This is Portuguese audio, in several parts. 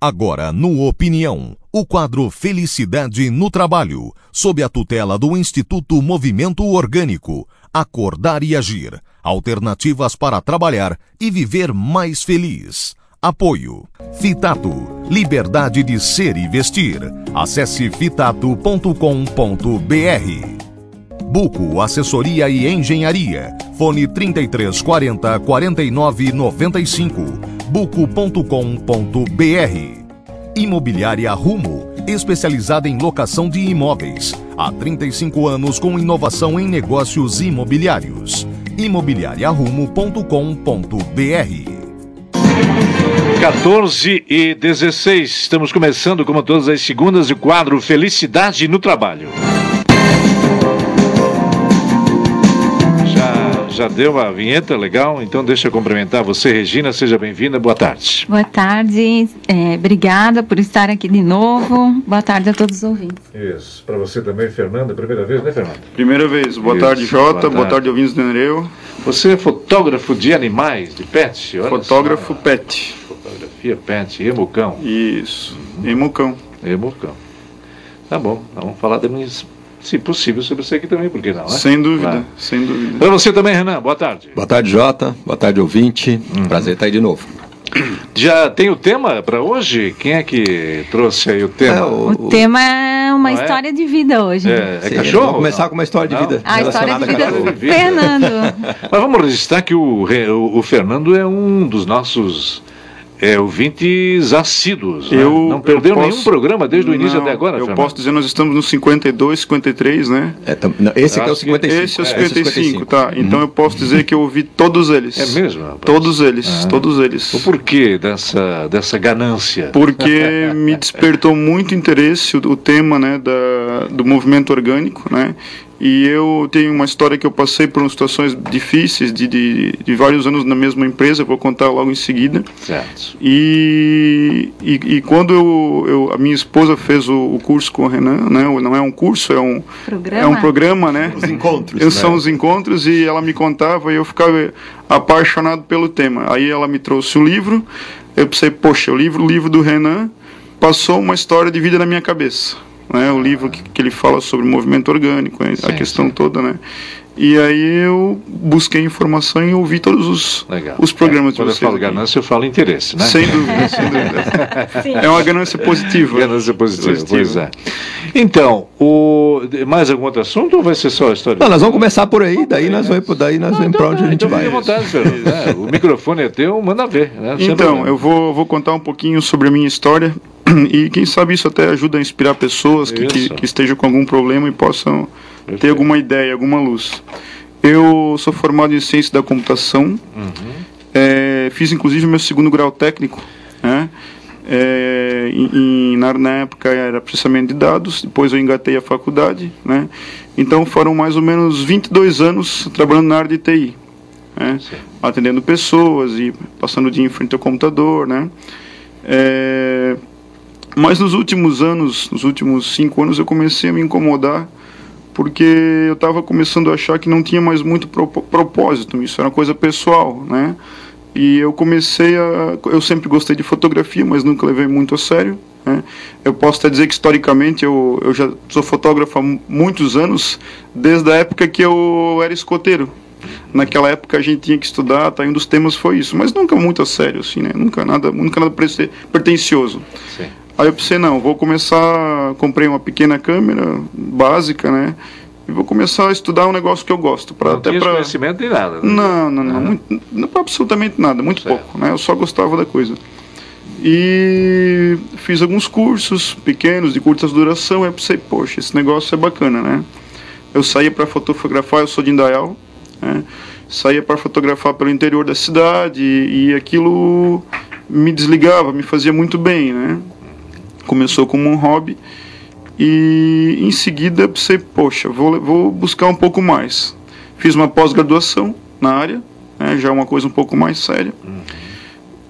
Agora, no Opinião, o quadro Felicidade no Trabalho, sob a tutela do Instituto Movimento Orgânico. Acordar e agir. Alternativas para trabalhar e viver mais feliz. Apoio. Fitato. Liberdade de ser e vestir. Acesse fitato.com.br. Buco Assessoria e Engenharia. Fone 3340 4995. buco.com.br. Imobiliária Rumo, especializada em locação de imóveis. Há 35 anos com inovação em negócios imobiliários. imobiliariarumo.com.br. 14 e 16. Estamos começando, como todas as segundas, o quadro Felicidade no Trabalho. Já, deu a vinheta legal? Então deixa eu cumprimentar você, Regina. Seja bem-vinda. Boa tarde. Boa tarde. É, obrigada por estar aqui de novo. Boa tarde a todos os ouvintes. Isso. Para você também, Fernanda. Primeira vez, né, Fernanda? Primeira vez. Boa Isso. tarde, Jota. Boa Boa tarde. tarde, ouvintes do Nereu. Você é fotógrafo de animais, de pet? Olha Fotógrafo só. pet. Fotografia pet, emucão. Isso. Em Mucão. Emucão. Tá bom. Vamos falar também, se possível, sobre isso aqui também, por que não, né? Sem dúvida. Vai. Sem dúvida. Para você também, Renan. Boa tarde. Boa tarde, Jota. Boa tarde, ouvinte. Uhum. Prazer estar aí de novo. Já tem o tema para hoje? Quem é que trouxe aí o tema? É, O, tema é uma Não é? história de vida hoje. É, é Sim, cachorro? Vamos começar com uma história de Não? vida. A história de relacionada vida a do vida. Fernando. Mas vamos registrar que o, o, o Fernando é um dos nossos é, ouvintes assíduos. né? Eu- Não perdeu eu posso- nenhum programa desde o início Não, até agora, Eu Fernando? posso dizer, nós estamos no 52, 53, né? É, tam- não, esse aqui é o Acho que 55. Esse é o É, 55, tá? Então eu posso dizer que eu ouvi todos eles. É mesmo, rapaz? Todos eles, todos eles. O porquê dessa, dessa ganância? Porque me despertou muito interesse o, o tema né, da, do movimento orgânico, né? E eu tenho uma história que eu passei por situações difíceis de, de, de vários anos na mesma empresa, vou contar logo em seguida. Certo. E, e, e quando eu, eu- a minha esposa fez o, o curso com o Renan, né? Não é um curso, é um Programa? é um programa, né? Os encontros, Eu, né? São os encontros e ela me contava e eu ficava apaixonado pelo tema. Aí ela me trouxe o livro, eu pensei, poxa, o livro, o livro do Renan passou uma história de vida na minha cabeça. Né? O livro que, que ele fala sobre o movimento orgânico, né? a Sim, questão sim. toda, né? E aí eu busquei informação e ouvi todos os, Legal. os programas É, quando de eu vocês. falo aqui. ganância, eu falo interesse, né? Sem dúvida, sem dúvida. É uma ganância positiva. Ganância positiva, Positiva. pois é. Então, o... mais algum outro assunto ou vai ser só a história? Não, nós vamos começar por aí, daí nós vamos, daí nós vamos pra onde a gente então vai. fique à vontade, Fernando, né? O microfone é teu, manda ver. Né? Então, problema. eu vou, vou contar um pouquinho sobre a minha história e quem sabe isso até ajuda a inspirar pessoas que, que, que estejam com algum problema e possam ter Perfeito. alguma ideia, alguma luz. Eu sou formado em ciência da computação, Uhum. é, fiz inclusive meu segundo grau técnico, né? É, em- na, na época era processamento de dados, depois eu engatei a faculdade, né? Então foram mais ou menos 22 anos trabalhando na área de TI, né? Atendendo pessoas e passando o dia em frente ao computador, né? É, mas nos últimos anos, nos últimos cinco anos, eu comecei a me incomodar porque eu estava começando a achar que não tinha mais muito propósito, isso era uma coisa pessoal, né? E eu comecei a. Eu sempre gostei de fotografia, mas nunca levei muito a sério. Né? Eu posso até dizer que historicamente eu, eu já sou fotógrafo há mu- muitos anos, desde a época que eu era escoteiro. Naquela época a gente tinha que estudar, tá? um dos temas foi isso, mas nunca muito a sério, assim, né? Nunca nada, nunca nada pretencioso. Sim. Aí eu pensei, não, vou começar, comprei uma pequena câmera básica, né? E vou começar a estudar um negócio que eu gosto, para Não até tinha para conhecimento nem nada. né? não, não, não, muito, não absolutamente nada, muito Certo. pouco, né? Eu só gostava da coisa. E fiz alguns cursos pequenos de curta duração, aí eu pensei, poxa, esse negócio é bacana, né? Eu saía para fotografar, eu sou de Indaial, né? Saía para fotografar pelo interior da cidade e, e aquilo me desligava, me fazia muito bem, né? Começou como um hobby e em seguida pensei, poxa, vou, vou buscar um pouco mais. Fiz uma pós-graduação na área, né, já uma coisa um pouco mais séria.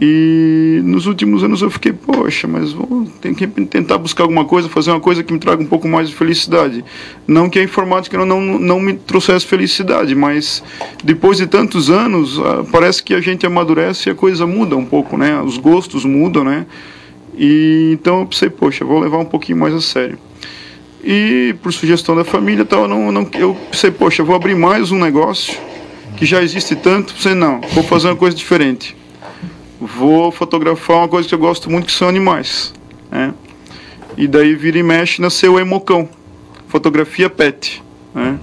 E nos últimos anos eu fiquei, poxa, mas vou tem que tentar buscar alguma coisa, fazer uma coisa que me traga um pouco mais de felicidade. Não que a informática não, não, não me trouxesse felicidade, mas depois de tantos anos, ah, parece que a gente amadurece e a coisa muda um pouco, né? Os gostos mudam, né? E então eu pensei, poxa, vou levar um pouquinho mais a sério. E por sugestão da família, tal, eu, não, não, eu pensei, poxa, vou abrir mais um negócio que já existe tanto. Pensei, não, vou fazer uma coisa diferente. Vou fotografar uma coisa que eu gosto muito, que são animais. Né? E daí vira e mexe, nasceu o Emocão, fotografia pet. Né?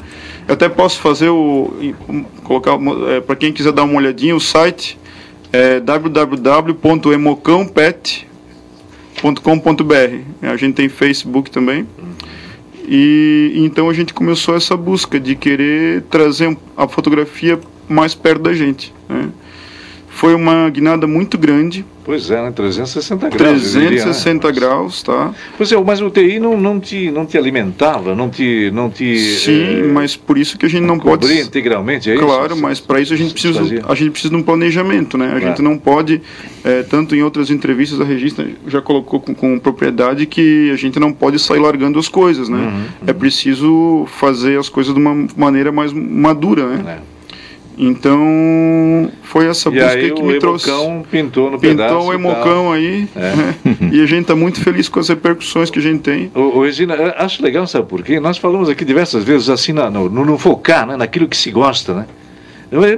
Eu até posso fazer o. colocar é, para quem quiser dar uma olhadinha, o site é www.emocãopet.com.br. A gente tem Facebook também. E então a gente começou essa busca de querer trazer a fotografia mais perto da gente. Né? Foi uma guinada muito grande. Pois é, né? 360 graus. 360 diria, né? graus, tá? Pois é, mas o TI não, não, te, não te alimentava, não te. Não te Sim, é, mas por isso que a gente não pode. integralmente, é claro, isso? Claro, mas para isso a gente, precisa, a gente precisa de um planejamento, né? A gente não pode, é, tanto em outras entrevistas a Regista já colocou com, com, propriedade que a gente não pode sair largando as coisas, né? Uhum, uhum. É preciso fazer as coisas de uma maneira mais madura, né? É. Então, foi essa e busca que me trouxe. pintou no pintou pedaço. Pintou o Emocão aí. É. Né? e a gente está muito feliz com as repercussões que a gente tem. O, o Regina, acho legal, sabe por quê? Nós falamos aqui diversas vezes assim, no, no, no focar, né? naquilo que se gosta, né?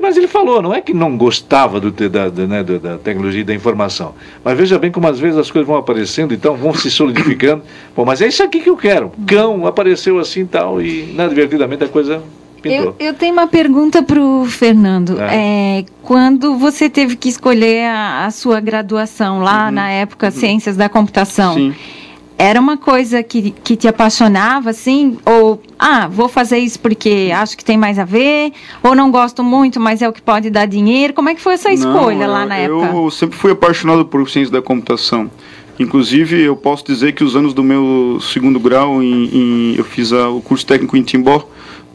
Mas ele falou, não é que não gostava do, da, da, né, da tecnologia e da informação. Mas veja bem como às vezes as coisas vão aparecendo, então vão se solidificando. Bom, mas é isso aqui que eu quero. Cão apareceu assim e tal, e inadvertidamente a coisa eu, eu, tenho uma pergunta para o Fernando. É. É, quando você teve que escolher a, a sua graduação lá uhum. na época, uhum. Ciências da Computação, Sim. era uma coisa que, que te apaixonava, assim? Ou, ah, vou fazer isso porque acho que tem mais a ver? Ou não gosto muito, mas é o que pode dar dinheiro? Como é que foi essa escolha não, lá na eu, época? Eu sempre fui apaixonado por Ciências da Computação. Inclusive, eu posso dizer que os anos do meu segundo grau, em, em eu fiz a, o curso técnico em Timbó,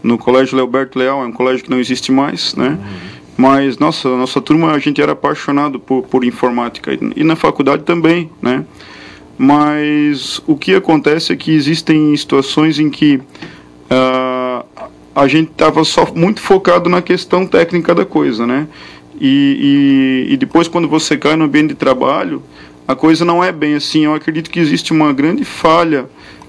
no Colégio Leoberto Leal, é um colégio que não existe mais, né? Uhum. Mas, nossa, nossa turma, a gente era apaixonado por, por informática. E na faculdade também, né? Mas o que acontece é que existem situações em que uh, a gente estava só muito focado na questão técnica da coisa, né? E, e, e depois, quando você cai no ambiente de trabalho, a coisa não é bem assim. Eu acredito que existe uma grande falha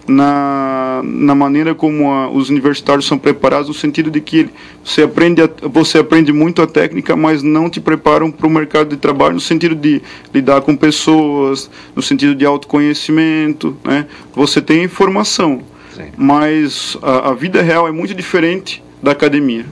na, na maneira como a, os universitários são preparados, no sentido de que você aprende, a, você aprende muito a técnica, mas não te preparam para o mercado de trabalho, no sentido de lidar com pessoas, no sentido de autoconhecimento. Né? Você tem informação, Sim. mas a, a vida real é muito diferente da academia.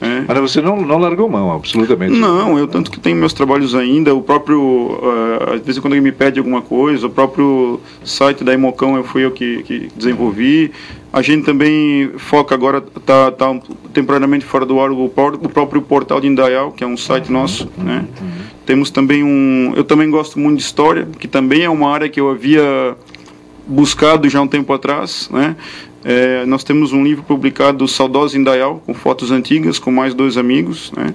É. Mas você não, não largou mão, absolutamente. Não, eu tanto que tenho meus trabalhos ainda, o próprio, uh, às vezes quando alguém me pede alguma coisa, o próprio site da Emocão eu fui eu que, que desenvolvi. A gente também foca agora, está tá temporariamente fora do ar o, o próprio portal de Indaial, que é um site nosso, né? Temos também um, eu também gosto muito de história, que também é uma área que eu havia buscado já um tempo atrás, né? É, nós temos um livro publicado, Saudosa Indaial, com fotos antigas, com mais dois amigos. Né?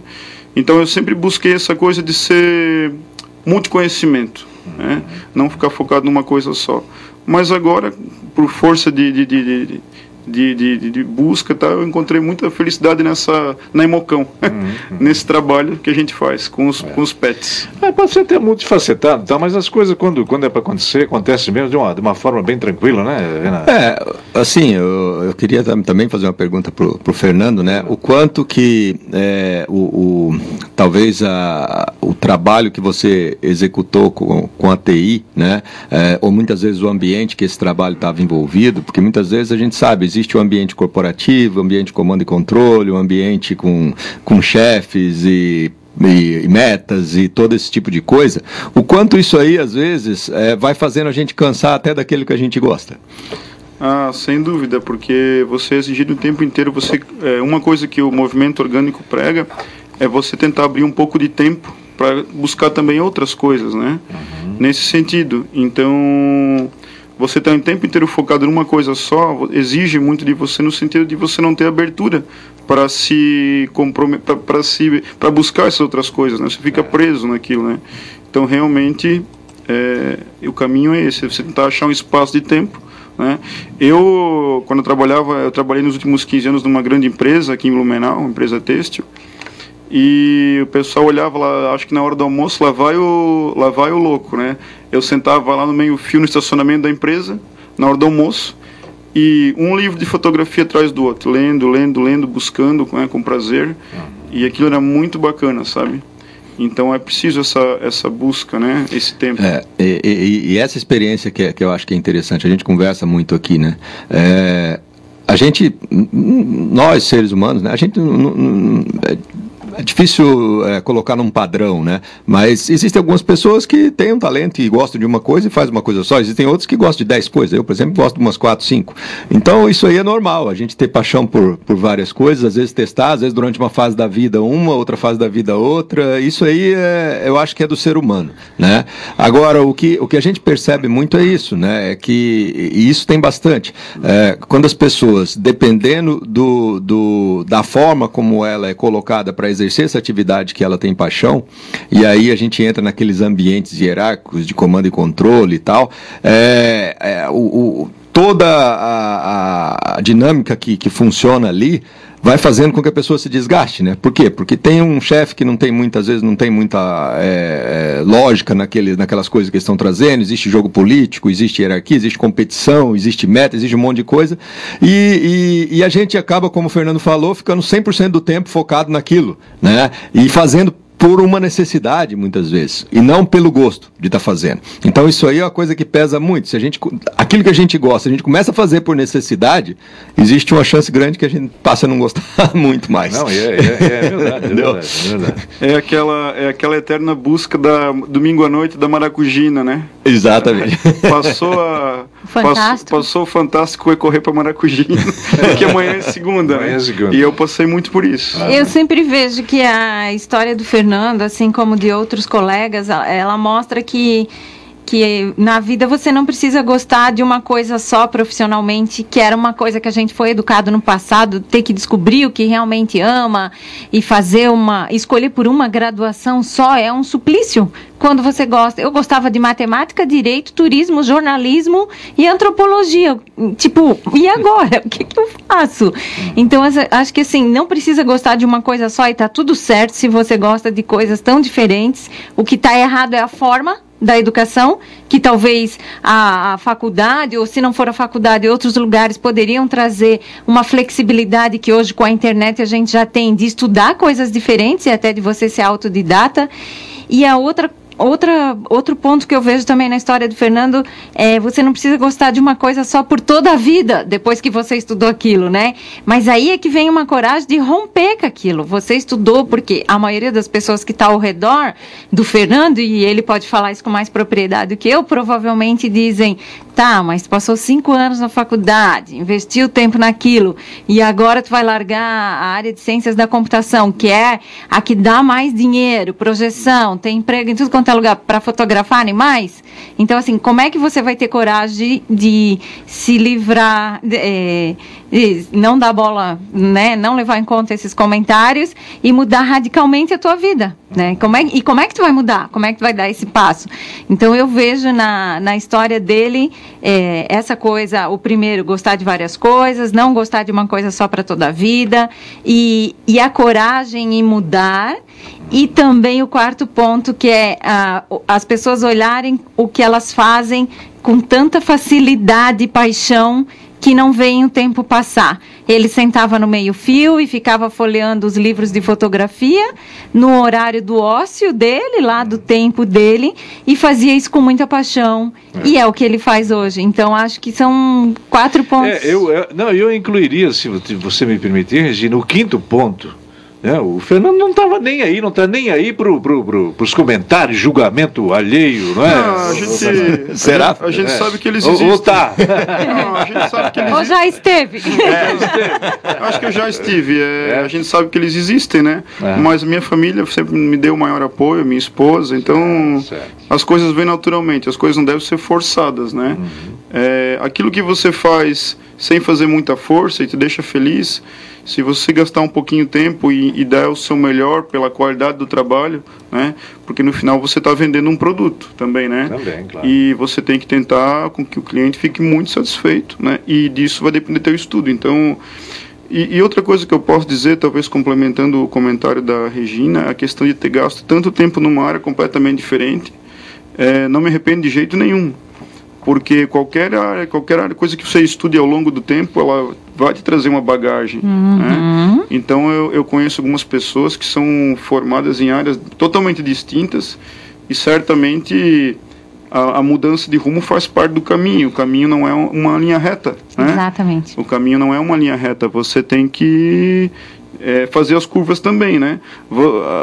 Então eu sempre busquei essa coisa de ser multiconhecimento, né? não ficar focado numa coisa só. Mas agora, por força de, de, de, de de, de, de, busca, tá? eu encontrei muita felicidade nessa, na Emocão, uhum, nesse trabalho que a gente faz com os, é. com os pets. É, pode ser até multifacetado, tá? mas as coisas, quando, quando é para acontecer, acontece mesmo de uma, de uma forma bem tranquila, né, Renato? É, assim, eu, eu queria também fazer uma pergunta para o Fernando, né? O quanto que é, o, o, talvez a, o trabalho que você executou com, com a TI, né? É, ou muitas vezes o ambiente que esse trabalho estava envolvido, porque muitas vezes a gente sabe, existe o um ambiente corporativo, o ambiente de comando e controle, o um ambiente com, com chefes e e, metas e todo esse tipo de coisa, o quanto isso aí, às vezes, é, vai fazendo a gente cansar até daquele que a gente gosta. Ah, sem dúvida, porque você exigido o tempo inteiro. Você, é, uma coisa que o movimento orgânico prega é você tentar abrir um pouco de tempo para buscar também outras coisas, né? Uhum. Nesse sentido. Então, você está o tempo inteiro focado numa coisa só, exige muito de você no sentido de você não ter abertura para se comprometer, para se para buscar essas outras coisas, né? Você fica preso naquilo, né? Então realmente é, o caminho é esse, você tentar achar um espaço de tempo, né? Eu quando eu trabalhava, eu trabalhei nos últimos 15 anos numa grande empresa aqui em Blumenau, uma empresa têxtil, e o pessoal olhava lá, acho que na hora do almoço, lá vai o, lá vai o louco, né? Eu sentava lá no meio fio no estacionamento da empresa, na hora do almoço, e um livro de fotografia atrás do outro, lendo, lendo, lendo, buscando né, com prazer, e aquilo era muito bacana, sabe? Então é preciso essa, essa busca, né? Esse tempo. É, e, e, e, essa experiência que, é, que eu acho que é interessante, a gente conversa muito aqui, né? É, a gente, nós seres humanos, né? A gente é, difícil é, colocar num padrão, né? Mas existem algumas pessoas que têm um talento e gostam de uma coisa e fazem uma coisa só. Existem outros que gostam de dez coisas. Eu, por exemplo, gosto de umas quatro, cinco. Então, isso aí é normal. A gente ter paixão por, por várias coisas, às vezes testar, às vezes durante uma fase da vida uma, outra fase da vida outra. Isso aí é, eu acho que é do ser humano, né? Agora, o que, o que a gente percebe muito é isso, né? É que, isso tem bastante. É, quando as pessoas, dependendo do, do, da forma como ela é colocada para exercer exercer essa atividade que ela tem paixão, e aí a gente entra naqueles ambientes hierárquicos de comando e controle e tal, é, é o, o, toda a, a dinâmica que, que funciona ali vai fazendo com que a pessoa se desgaste, né? Por quê? Porque tem um chefe que não tem muitas vezes não tem muita é, é, lógica naquele, naquelas coisas que estão trazendo. Existe jogo político, existe hierarquia, existe competição, existe meta, existe um monte de coisa. E, e, e a gente acaba, como o Fernando falou, ficando 100% do tempo focado naquilo, né? E fazendo por uma necessidade, muitas vezes, e não pelo gosto de estar tá fazendo. Então isso aí é uma coisa que pesa muito. Se a gente, aquilo que a gente gosta, a gente começa a fazer por necessidade, existe uma chance grande que a gente passe a não gostar muito mais. Não, é, é, é verdade, é verdade, é verdade. É aquela, é aquela eterna busca da domingo à noite da maracujina, né? Exatamente. Passou a fantástico. Passou, passou o fantástico e correr para maracujina, que amanhã é segunda, amanhã né? É segunda. E eu passei muito por isso. Ah. Eu sempre vejo que a história do Fernando, assim como de outros colegas, ela mostra que que na vida você não precisa gostar de uma coisa só profissionalmente, que era uma coisa que a gente foi educado no passado, ter que descobrir o que realmente ama e fazer uma escolher por uma graduação só é um suplício. Quando você gosta, eu gostava de matemática, direito, turismo, jornalismo e antropologia. Tipo, e agora? O que, que eu faço? Então, acho que assim, não precisa gostar de uma coisa só e tá tudo certo se você gosta de coisas tão diferentes. O que está errado é a forma da educação, que talvez a, a, faculdade, ou se não for a faculdade, outros lugares poderiam trazer uma flexibilidade que hoje com a internet a gente já tem de estudar coisas diferentes e até de você ser autodidata. E a outra outra, outro ponto que eu vejo também na história do Fernando é você não precisa gostar de uma coisa só por toda a vida, depois que você estudou aquilo, né? Mas aí é que vem uma coragem de romper com aquilo. Você estudou porque a maioria das pessoas que está ao redor do Fernando, e ele pode falar isso com mais propriedade do que eu, provavelmente dizem, tá, mas passou cinco anos na faculdade, investiu tempo naquilo, e agora tu vai largar a área de ciências da computação, que é a que dá mais dinheiro, projeção, tem emprego em tudo quanto é lugar para fotografar animais. Então, assim, como é que você vai ter coragem de, se livrar, de, de não dar bola, né, não levar em conta esses comentários e mudar radicalmente a tua vida, né? Como é, e como é que tu vai mudar? Como é que tu vai dar esse passo? Então, eu vejo na, na história dele é, essa coisa, o primeiro, gostar de várias coisas, não gostar de uma coisa só para toda a vida e, e a coragem em mudar e também o quarto ponto, que é uh, as pessoas olharem o que elas fazem com tanta facilidade e paixão que não veem o tempo passar. Ele sentava no meio-fio e ficava folheando os livros de fotografia no horário do ócio dele, lá do tempo dele, e fazia isso com muita paixão. É. E é o que ele faz hoje. Então, acho que são quatro pontos. É, eu, eu, não, eu incluiria, se você me permitir, Regina, o quinto ponto é, o Fernando não estava nem aí, não está nem aí para pro, pro, os comentários, julgamento alheio, não é? Não, a gente, Será? A gente, é. sabe que eles existem. Ou, tá. Não, a gente sabe que eles Ou já esteve. É, acho que eu já estive. É, é, a gente sabe que eles existem, né? É. Mas a minha família sempre me deu o maior apoio, minha esposa, então as coisas vêm naturalmente, as coisas não devem ser forçadas, né? Uhum. aquilo que você faz sem fazer muita força e te deixa feliz se você gastar um pouquinho de tempo e, e, dar o seu melhor pela qualidade do trabalho, né? Porque no final você está vendendo um produto também, né? Também, claro. E você tem que tentar com que o cliente fique muito satisfeito, né? E disso vai depender do teu estudo. Então, E, e, outra coisa que eu posso dizer, talvez complementando o comentário da Regina, a questão de ter gasto tanto tempo numa área completamente diferente, é, não me arrependo de jeito nenhum porque qualquer área, qualquer área, coisa que você estude ao longo do tempo, ela vai te trazer uma bagagem. Uhum. Né? Então eu, eu conheço algumas pessoas que são formadas em áreas totalmente distintas e certamente a, a, mudança de rumo faz parte do caminho. O caminho não é uma linha reta. Né? Exatamente. O caminho não é uma linha reta. Você tem que é, fazer as curvas também, né?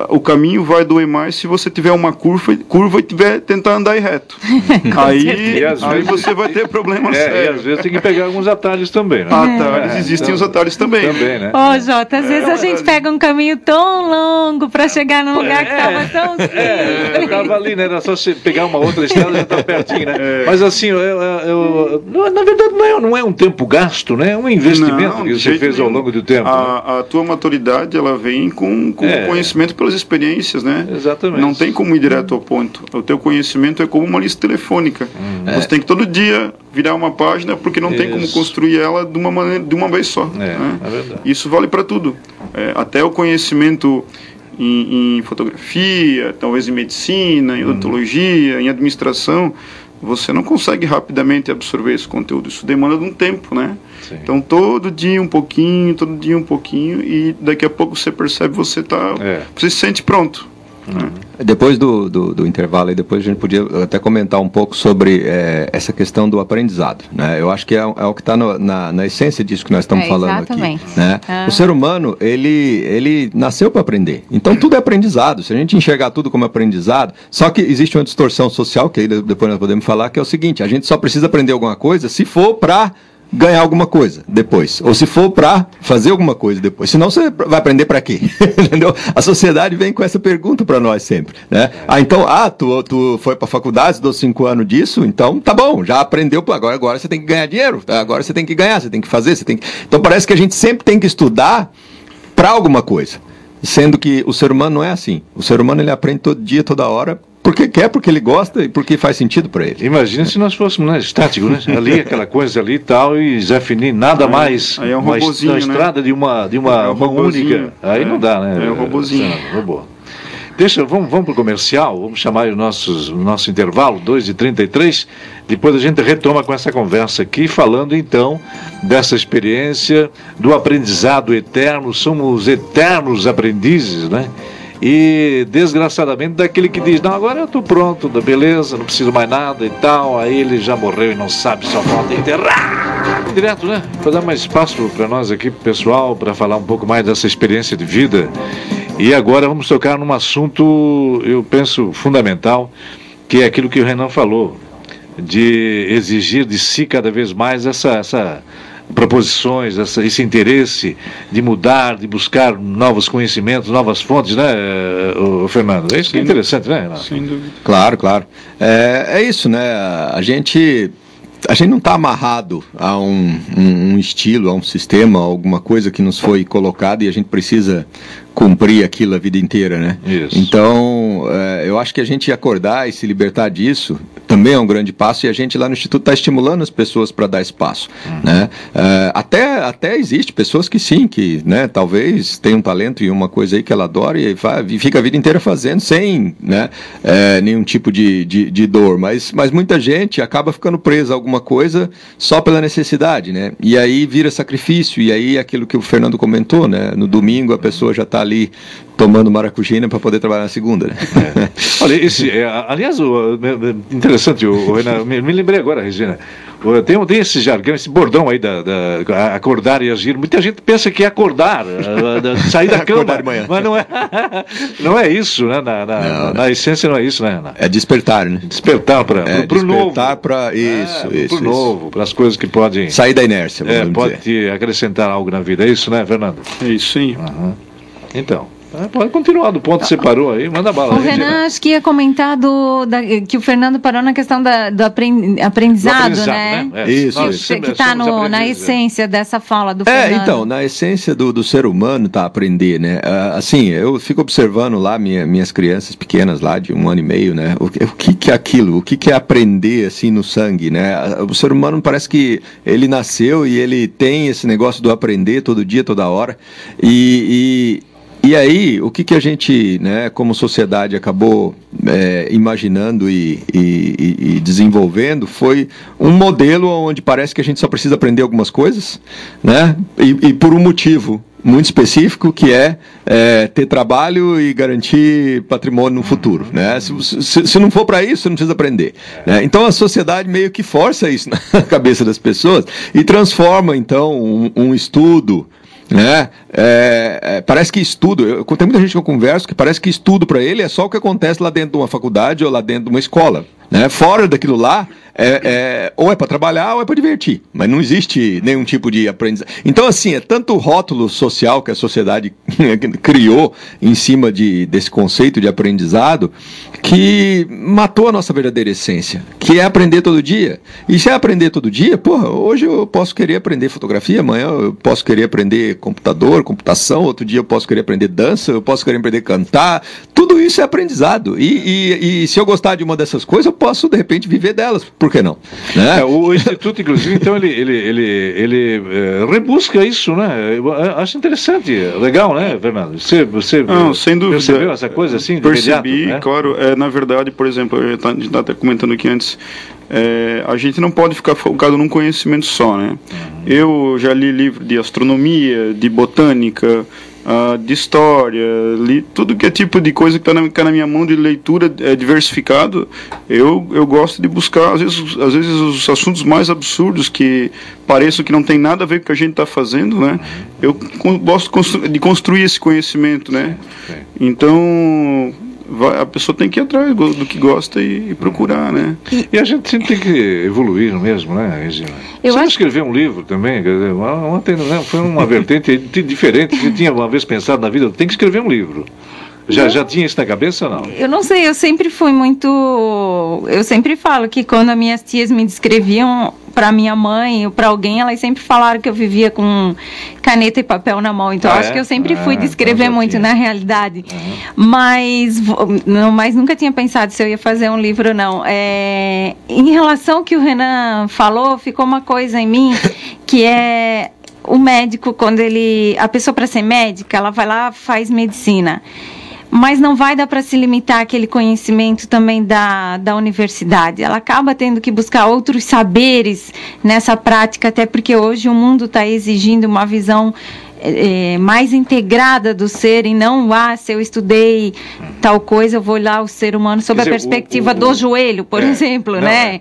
O caminho vai doer mais se você tiver uma curva, curva e tiver tentar andar reto. aí, aí você vai ter problemas é, sérios. E às vezes tem que pegar alguns atalhos também, né? Atalhos, é, existem então, os atalhos também. Também, né? Ó, oh, Jota, às é, vezes a gente pega um caminho tão longo para chegar num lugar que estava tão simples. É, tava ali, né? Era só você pegar uma outra estrada já tá pertinho, né? É. Mas assim, eu, eu, eu, na verdade não é, não é um tempo gasto, né? É um investimento não, que você fez ao longo do tempo. A, né? a tua maturidade ela vem com, com é. conhecimento pelas experiências, né? Exatamente. Não tem como ir direto ao ponto. O teu conhecimento é como uma lista telefônica. Hum. Você é. tem que todo dia virar uma página porque não Isso. tem como construir ela de uma maneira, de uma vez só. É, né? é verdade. Isso vale para tudo. É, até o conhecimento em, em, fotografia, talvez em medicina, em hum. odontologia, em administração você não consegue rapidamente absorver esse conteúdo. Isso demanda de um tempo, né? Sim. Então todo dia um pouquinho, todo dia um pouquinho e daqui a pouco você percebe você tá, é. você se sente pronto. Uhum. Depois do, do, do, intervalo, depois a gente podia até comentar um pouco sobre é, essa questão do aprendizado. Né? Eu acho que é, é o que está na, na, essência disso que nós estamos é, falando exatamente. aqui. Né? Ah. O ser humano, ele, ele nasceu para aprender. Então tudo é aprendizado. Se a gente enxergar tudo como aprendizado, só que existe uma distorção social, que aí depois nós podemos falar, que é o seguinte: a gente só precisa aprender alguma coisa se for para ganhar alguma coisa depois. Ou se for para fazer alguma coisa depois. Senão você vai aprender para quê? Entendeu? A sociedade vem com essa pergunta para nós sempre. Né? Ah, então, ah, tu, tu foi para a faculdade, estudou cinco anos disso, então tá bom, já aprendeu, agora, agora você tem que ganhar dinheiro, agora você tem que ganhar, você tem que fazer, você tem que... Então parece que a gente sempre tem que estudar para alguma coisa. Sendo que o ser humano não é assim. O ser humano ele aprende todo dia, toda hora, porque quer, porque ele gosta e porque faz sentido para ele. Imagina se nós fôssemos né, estáticos, né? Ali, aquela coisa ali e tal, e Zé Fini, nada aí, mais. Aí é um robozinho, Na né? estrada de uma, de uma é um mão única. Aí é, não dá, né? É um robozinho. robô. Deixa, vamos, vamos para o comercial, vamos chamar o nosso, o nosso intervalo, 2h33. Depois a gente retoma com essa conversa aqui, falando então dessa experiência, do aprendizado eterno. Somos eternos aprendizes, né? E desgraçadamente daquele que diz, não, agora eu estou pronto, beleza, não preciso mais nada e tal, aí ele já morreu e não sabe, só falta enterrar. Direto, né? Para dar mais espaço para nós aqui, pessoal, para falar um pouco mais dessa experiência de vida. E agora vamos tocar num assunto, eu penso, fundamental, que é aquilo que o Renan falou, de exigir de si cada vez mais essa, essa proposições, essa, esse interesse de mudar, de buscar novos conhecimentos, novas fontes, né, o, o Fernando? É isso que é interessante, né? Renato? Sem dúvida. Claro, claro. É, é isso, né? A gente a gente não está amarrado a um, um, um, estilo, a um sistema, a alguma coisa que nos foi colocada e a gente precisa cumprir aquilo a vida inteira, né? Isso. Então, é, eu acho que a gente acordar e se libertar disso também é um grande passo e a gente lá no Instituto está estimulando as pessoas para dar espaço, uhum. né? É, até, até existe pessoas que sim, que né, talvez tenham um talento e uma coisa aí que ela adora e, e fica a vida inteira fazendo sem né, é, nenhum tipo de, de, de, dor, mas, mas muita gente acaba ficando presa a alguma coisa só pela necessidade, né? E aí vira sacrifício e aí aquilo que o Fernando comentou, né? No domingo a pessoa já está ali tomando maracujina para poder trabalhar na segunda. Né? É. Olha, esse, é, aliás, o, interessante, o, o Renan, me, me, lembrei agora, Regina. Tem, tem esse jargão, esse bordão aí da, da, acordar e agir. Muita gente pensa que é acordar, sair da cama. Mas não é, não é isso, né? Na, na, não, na essência não é isso, né, Renan? É despertar, né? Despertar para é, o novo. Despertar para isso, é, isso. Para o novo, para as coisas que podem. Sair da inércia, é, pode acrescentar algo na vida. É isso, né, Fernando? É isso, sim. Uhum. Então. É, pode continuar do ponto que você parou aí, manda bala. O Renan, acho que ia comentar do, da, que o Fernando parou na questão da, do aprendizado, aprendizado né? né? É, isso, isso. Que está na essência dessa fala do é, Fernando. É, então, na essência do, do ser humano tá aprender, né? Uh, assim, eu fico observando lá minha, minhas crianças pequenas lá, de um ano e meio, né? O, o que, que é aquilo? O que, que é aprender, assim, no sangue, né? O ser humano parece que ele nasceu e ele tem esse negócio do aprender todo dia, toda hora. e, e e aí, o que, que a gente, né, como sociedade, acabou é, imaginando e, e, e, desenvolvendo foi um modelo onde parece que a gente só precisa aprender algumas coisas, né, e, e por um motivo muito específico que é, é, ter trabalho e garantir patrimônio no futuro. Né? Se, se, se não for para isso, você não precisa aprender. Né? Então a sociedade meio que força isso na cabeça das pessoas e transforma então um, um estudo né? É, é, parece que estudo, eu, tem muita gente que eu converso que parece que estudo para ele é só o que acontece lá dentro de uma faculdade ou lá dentro de uma escola. Né? Fora daquilo lá, é, é, ou é para trabalhar ou é para divertir, mas não existe nenhum tipo de aprendizagem. Então, assim, é tanto rótulo social que a sociedade criou em cima de, desse conceito de aprendizado que matou a nossa verdadeira essência, que é aprender todo dia. E se é aprender todo dia, porra, hoje eu posso querer aprender fotografia, amanhã eu posso querer aprender computador, computação, outro dia eu posso querer aprender dança, eu posso querer aprender cantar. Tudo isso é aprendizado. E, e, e se eu gostar de uma dessas coisas, eu posso, de repente, viver delas. Por que não? Né? É, o Instituto, inclusive, então, ele, ele, ele, ele é, rebusca isso, né? Eu acho interessante, legal, né, Fernando? Você, você não, sem dúvida. percebeu essa coisa assim? Percebi, imediato, né? claro. É, na verdade, por exemplo, a gente estava até comentando aqui antes, é, a gente não pode ficar focado num conhecimento só, né? Uhum. Eu já li livro de astronomia, de botânica, uh, de história, li tudo que é tipo de coisa que está na, tá na minha mão de leitura é, diversificado. Eu, eu gosto de buscar, às vezes, às vezes, os assuntos mais absurdos que pareçam que não tem nada a ver com o que a gente está fazendo, né? Eu gosto de construir esse conhecimento, né? Então a pessoa tem que ir atrás do que gosta e, e procurar, né? E, e, a gente sempre tem que evoluir mesmo, né, Regina? Eu Você acho... escrever um livro também, ontem né, foi uma vertente diferente eu tinha uma vez pensado na vida, tem que escrever um livro. Já, já tinha isso na cabeça ou não? Eu não sei, eu sempre fui muito. Eu sempre falo que quando as minhas tias me descreviam para minha mãe ou para alguém, elas sempre falaram que eu vivia com caneta e papel na mão. Então, ah, acho é? que eu sempre fui ah, descrever então muito na realidade. Uhum. Mas, não, mas nunca tinha pensado se eu ia fazer um livro, não. É, em relação ao que o Renan falou, ficou uma coisa em mim que é o médico, quando ele. A pessoa, para ser médica, ela vai lá faz medicina mas não vai dar para se limitar aquele conhecimento também da, da universidade. Ela acaba tendo que buscar outros saberes nessa prática, até porque hoje o mundo está exigindo uma visão é, mais integrada do ser e não, ah, se eu estudei tal coisa, eu vou olhar o ser humano sob dizer, a perspectiva o, o, do joelho, por é, exemplo, não, né?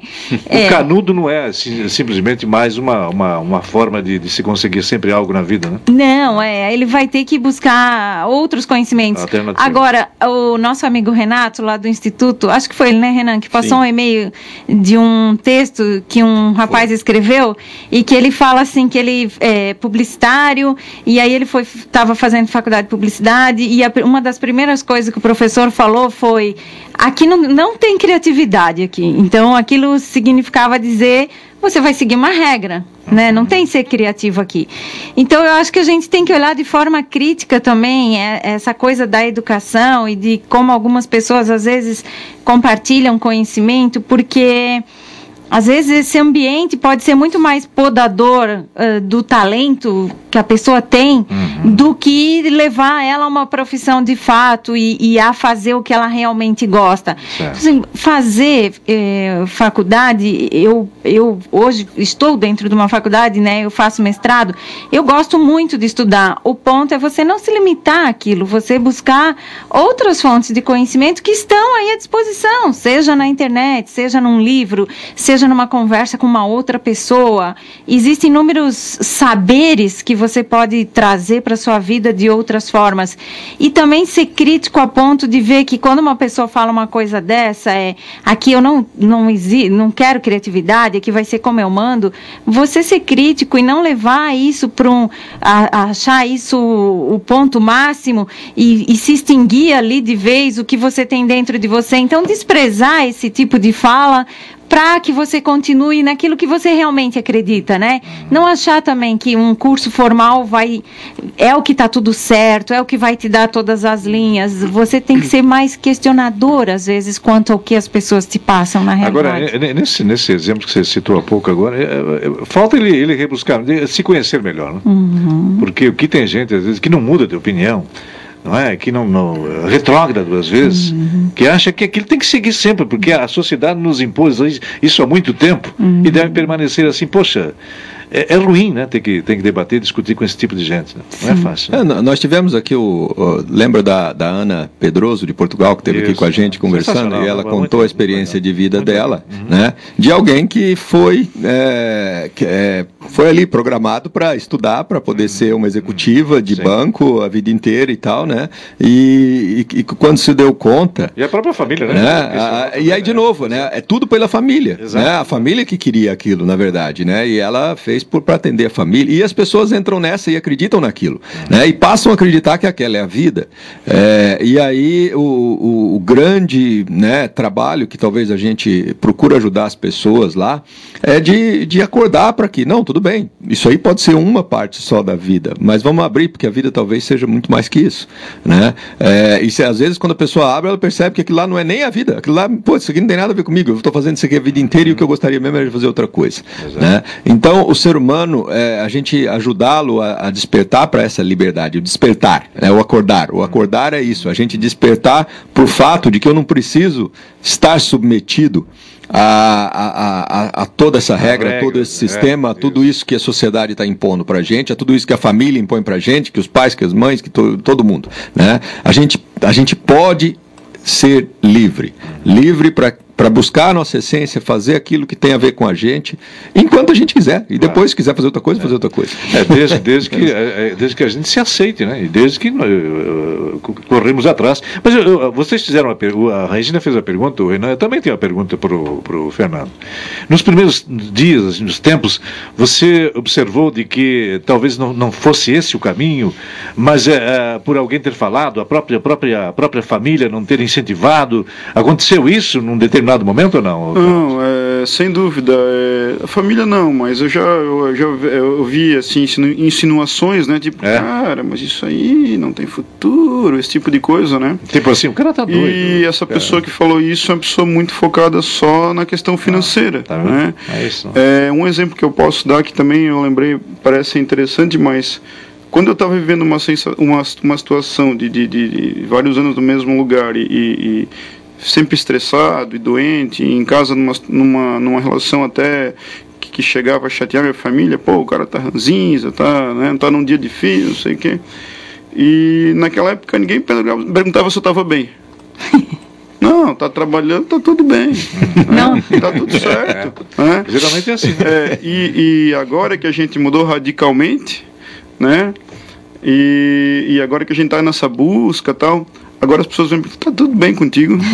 É. O canudo não é simplesmente mais uma, uma, uma forma de, de, se conseguir sempre algo na vida, né? Não, é, ele vai ter que buscar outros conhecimentos. Agora, o nosso amigo Renato, lá do Instituto, acho que foi ele, né, Renan, que passou Sim. um e-mail de um texto que um rapaz foi. escreveu e que ele fala assim que ele é publicitário e aí ele foi estava fazendo faculdade de publicidade e a, uma das primeiras coisas que o professor falou foi: aqui não, não tem criatividade aqui. Então aquilo significava dizer você vai seguir uma regra, né? Não tem ser criativo aqui. Então eu acho que a gente tem que olhar de forma crítica também é, essa coisa da educação e de como algumas pessoas às vezes compartilham conhecimento, porque às vezes esse ambiente pode ser muito mais podador uh, do talento que a pessoa tem uhum. do que levar ela a uma profissão de fato e, e a fazer o que ela realmente gosta. Assim, fazer eh, faculdade, eu, eu hoje estou dentro de uma faculdade, né? Eu faço mestrado. Eu gosto muito de estudar. O ponto é você não se limitar àquilo, você buscar outras fontes de conhecimento que estão aí à disposição, seja na internet, seja num livro, seja esteja numa conversa com uma outra pessoa, existem inúmeros saberes que você pode trazer para sua vida de outras formas. E também ser crítico a ponto de ver que quando uma pessoa fala uma coisa dessa, é aqui eu não não não quero criatividade, aqui vai ser como eu mando, você ser crítico e não levar isso para um a, a achar isso o ponto máximo e, e se extinguir ali de vez o que você tem dentro de você. Então desprezar esse tipo de fala para que você continue naquilo que você realmente acredita, né? Não achar também que um curso formal vai é o que está tudo certo, é o que vai te dar todas as linhas. Você tem que ser mais questionador às vezes quanto ao que as pessoas te passam na realidade. Agora, nesse, nesse exemplo que você citou há pouco agora, é, é, falta ele, ele rebuscar, se conhecer melhor, né? Uhum. Porque o que tem gente às vezes que não muda de opinião não é? Que não, não retrógrado às vezes, uhum. que acha que aquilo tem que seguir sempre, porque a sociedade nos impôs isso há muito tempo uhum. e deve permanecer assim. Poxa, é, é, ruim, né? Ter que, ter que debater, discutir com esse tipo de gente. Né? Não é fácil. Né? É, nós tivemos aqui o, o, Lembra da, da Ana Pedroso, de Portugal, que esteve aqui com a gente conversando e ela contou a experiência de vida dela, uhum. né? De alguém que foi, é, que, é, foi ali programado para estudar, para poder uhum. ser uma executiva de Sim. banco a vida inteira e tal, né? E, e, e, quando se deu conta. E a própria família, né? né? A, e aí, de novo, né? É tudo pela família. Né? A família que queria aquilo, na verdade, né? E ela fez fez para atender a família. E as pessoas entram nessa e acreditam naquilo. Né? E passam a acreditar que aquela é a vida. É, e aí o, o, o, grande né, trabalho que talvez a gente procura ajudar as pessoas lá é de, de acordar para que, não, tudo bem, isso aí pode ser uma parte só da vida, mas vamos abrir, porque a vida talvez seja muito mais que isso. Né? É, e se, às vezes quando a pessoa abre, ela percebe que aquilo lá não é nem a vida. Aquilo lá, pô, isso aqui não tem nada a ver comigo. Eu estou fazendo isso aqui a vida inteira e o que eu gostaria mesmo era de fazer outra coisa. Né? Então, o ser humano, é, a gente ajudá-lo a, a, despertar para essa liberdade, o despertar, né, o acordar. O acordar é isso, a gente despertar para o fato de que eu não preciso estar submetido a, a, a, a toda essa regra, regra, todo esse sistema, é, a tudo isso. isso que a sociedade está impondo para a gente, a tudo isso que a família impõe para a gente, que os pais, que as mães, que to, todo mundo. Né? A, gente, a gente pode ser livre. Livre para para buscar a nossa essência, fazer aquilo que tem a ver com a gente, enquanto a gente quiser. E depois, se quiser fazer outra coisa, fazer outra coisa. É, desde, desde, que, é, é, desde que a gente se aceite, né? E desde que uh, corremos atrás. Mas uh, vocês fizeram a pergunta, a Regina fez a pergunta, o Renan, eu também tenho uma pergunta para o Fernando. Nos primeiros dias, assim, nos tempos, você observou de que talvez não, não fosse esse o caminho, mas é, por alguém ter falado, a própria, a própria, a própria família não ter incentivado, aconteceu isso num determinado determinado momento ou não? Não, é, sem dúvida. É, a família não, mas eu já, eu, já eu vi assim, insinuações, né? Tipo, é? cara, mas isso aí não tem futuro, esse tipo de coisa, né? Tipo assim, o cara tá doido. E essa pessoa que falou isso é uma pessoa muito focada só na questão ah, financeira. Ah, tá né? É, isso. é um exemplo que eu posso dar que também eu lembrei, parece interessante, mas quando eu estava vivendo uma, uma, uma situação de, de, de, de, vários anos no mesmo lugar e, e, sempre estressado e doente, em casa numa, numa, numa relação até que, que, chegava a chatear minha família, pô, o cara tá ranzinza, tá, né, tá num dia difícil, não sei o quê. E naquela época ninguém perguntava se eu estava bem. Não, tá trabalhando, tá tudo bem. Não. Né? Tá tudo certo. É. Né? Geralmente é assim. É, e, e agora que a gente mudou radicalmente, né? E, e agora que a gente tá nessa busca tal, Agora as pessoas vêm tá tudo bem contigo.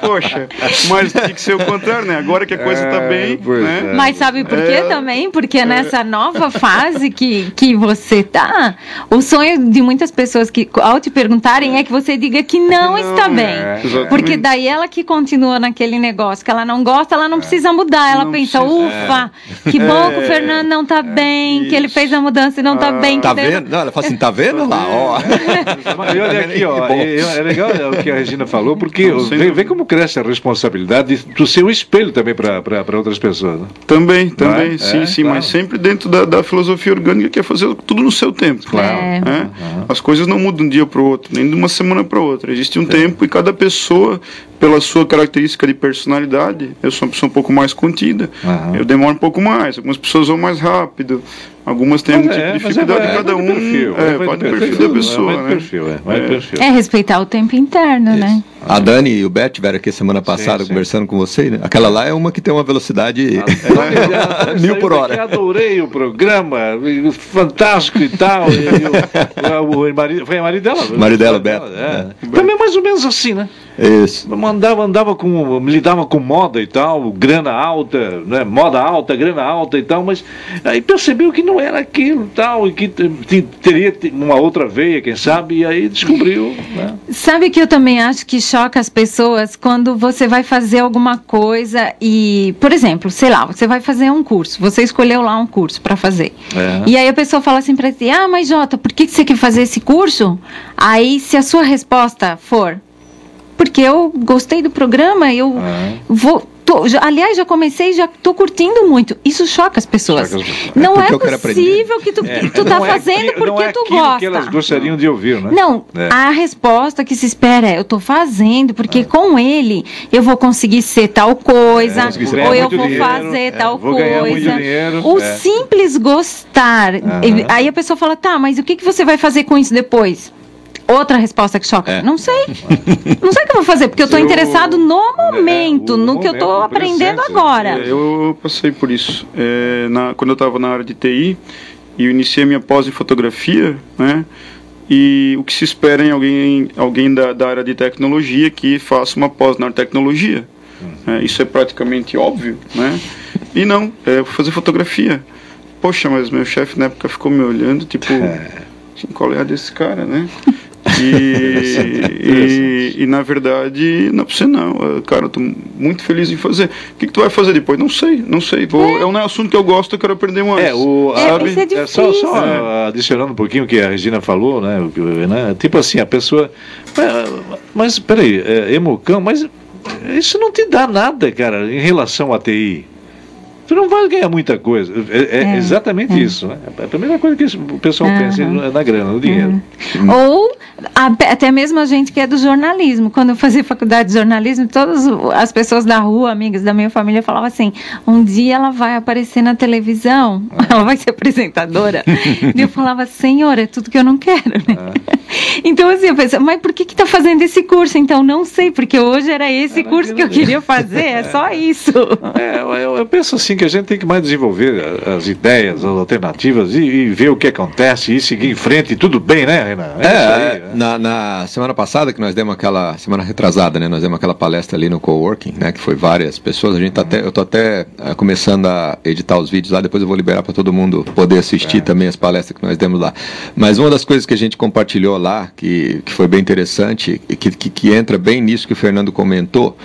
Poxa, mas tem que ser o contrário, né? Agora que a coisa está é, bem. Né? É. Mas sabe por quê é, também? Porque é. nessa nova fase que, que você tá, o sonho de muitas pessoas que, ao te perguntarem, é que você diga que não, não está bem. É, porque daí ela que continua naquele negócio que ela não gosta, ela não precisa mudar. Ela não pensa, precisa, ufa, que bom que o Fernando não está bem, que ele fez a mudança e não está ah, bem. Tá vendo? Não, ela fala assim, tá vendo lá? Ó. E olha aqui, ó, é, legal o que a Regina falou, porque vê, vê, como cresce a responsabilidade do seu espelho também para outras pessoas. Né? Também, também, é? sim, é, sim, claro. mas sempre dentro da, da, filosofia orgânica que é fazer tudo no seu tempo. Claro. É. Uhum. As coisas não mudam de um dia para o outro, nem de uma semana para outra. Existe um tempo e cada pessoa pela sua característica de personalidade, eu sou uma pessoa um pouco mais contida. Uhum. Eu demoro um pouco mais. Algumas pessoas vão mais rápido. Algumas têm algum tipo de dificuldade, é, cada um. Perfil, é, vai do perfil, da pessoa. Vai né? perfil, é, vai é. perfil. é respeitar o tempo interno, né? Isso. né? A Dani e o Beth tiveram aqui semana passada sim, sim. conversando com você, né? Aquela lá é uma que tem uma velocidade ah, é, mil por hora. Eu adorei o programa, fantástico e tal. E, o, o, o, marido, foi a marido dela? Marido dela, Beto. É. É. Também mais ou menos assim, né? Isso. Mandava, andava com, lidava com moda e tal, grana alta, né? moda alta, grana alta e tal, mas aí percebeu que não era aquilo e tal, e que teria uma outra veia, quem sabe, e aí descobriu. Né? Sabe que eu também acho que choca as pessoas quando você vai fazer alguma coisa e, por exemplo, sei lá, você vai fazer um curso, você escolheu lá um curso para fazer. É. E aí a pessoa fala assim para ti: ah, mas Jota, por que você quer fazer esse curso? Aí, se a sua resposta for, porque eu gostei do programa, eu vou. Tô, já, aliás, já comecei, já estou curtindo muito. Isso choca as pessoas. Choca as... Não é, é possível que tu, é. tu tá é fazendo porque é tu gosta. que elas gostariam de ouvir, né? Não, é. a resposta que se espera é: eu estou fazendo porque é. com ele eu vou conseguir ser tal coisa, ou eu vou dinheiro, fazer tal vou coisa. O simples gostar. Aí a pessoa fala: tá, mas o que, que você vai fazer com isso depois? Outra resposta que choca. É. Não sei. Não sei o que eu vou fazer, porque eu estou interessado no é, momento, é, no momento, que eu estou aprendendo presente. agora. É, eu passei por isso. É, na, quando eu estava na área de TI, e eu iniciei minha pós em fotografia, né? E o que se espera em alguém, alguém da, da área de tecnologia que faça uma pós na tecnologia. Uhum. isso é praticamente óbvio, né? E não, é fazer fotografia. Poxa, mas meu chefe na época ficou me olhando, tipo, qual é a desse cara, né? E, e, e, na verdade, não você não, é, cara, eu tô muito feliz em fazer. O que, que tu vai fazer depois? Não sei, não sei. Vou, é. é um assunto que eu gosto, eu quero aprender mais. É, o, é, sabe? É, é só, só é. adicionando um pouquinho o que a Regina falou, né? né? Tipo assim, a pessoa. Mas, peraí, é, Emocão, mas isso não te dá nada, cara, em relação à TI tu não vai ganhar muita coisa. É, é, é exatamente é. isso. Né? A primeira coisa que o pessoal uhum. pensa é na grana, no dinheiro. Uhum. Ou até mesmo a gente que é do jornalismo. Quando eu fazia faculdade de jornalismo, todas as pessoas da rua, amigas da minha família, falavam assim: um dia ela vai aparecer na televisão, ah. ela vai ser apresentadora. e eu falava, senhor, é tudo que eu não quero. Né? Ah. Então, assim, eu pensei, mas por que está fazendo esse curso? Então, não sei, porque hoje era esse curso que eu queria fazer, é só isso. É, eu, eu penso assim que a gente tem que mais desenvolver as ideias, as alternativas e, e ver o que acontece e seguir em frente. Tudo bem, né, Renan? É, é aí, né? na, na, semana passada que nós demos aquela, semana retrasada, né, nós demos aquela palestra ali no coworking, né, que foi várias pessoas. A gente tá até, eu tô até uh, começando a editar os vídeos lá, depois eu vou liberar para todo mundo poder assistir é. também as palestras que nós demos lá. Mas uma das coisas que a gente compartilhou lá, que, que foi bem interessante, e que, que, que entra bem nisso que o Fernando comentou,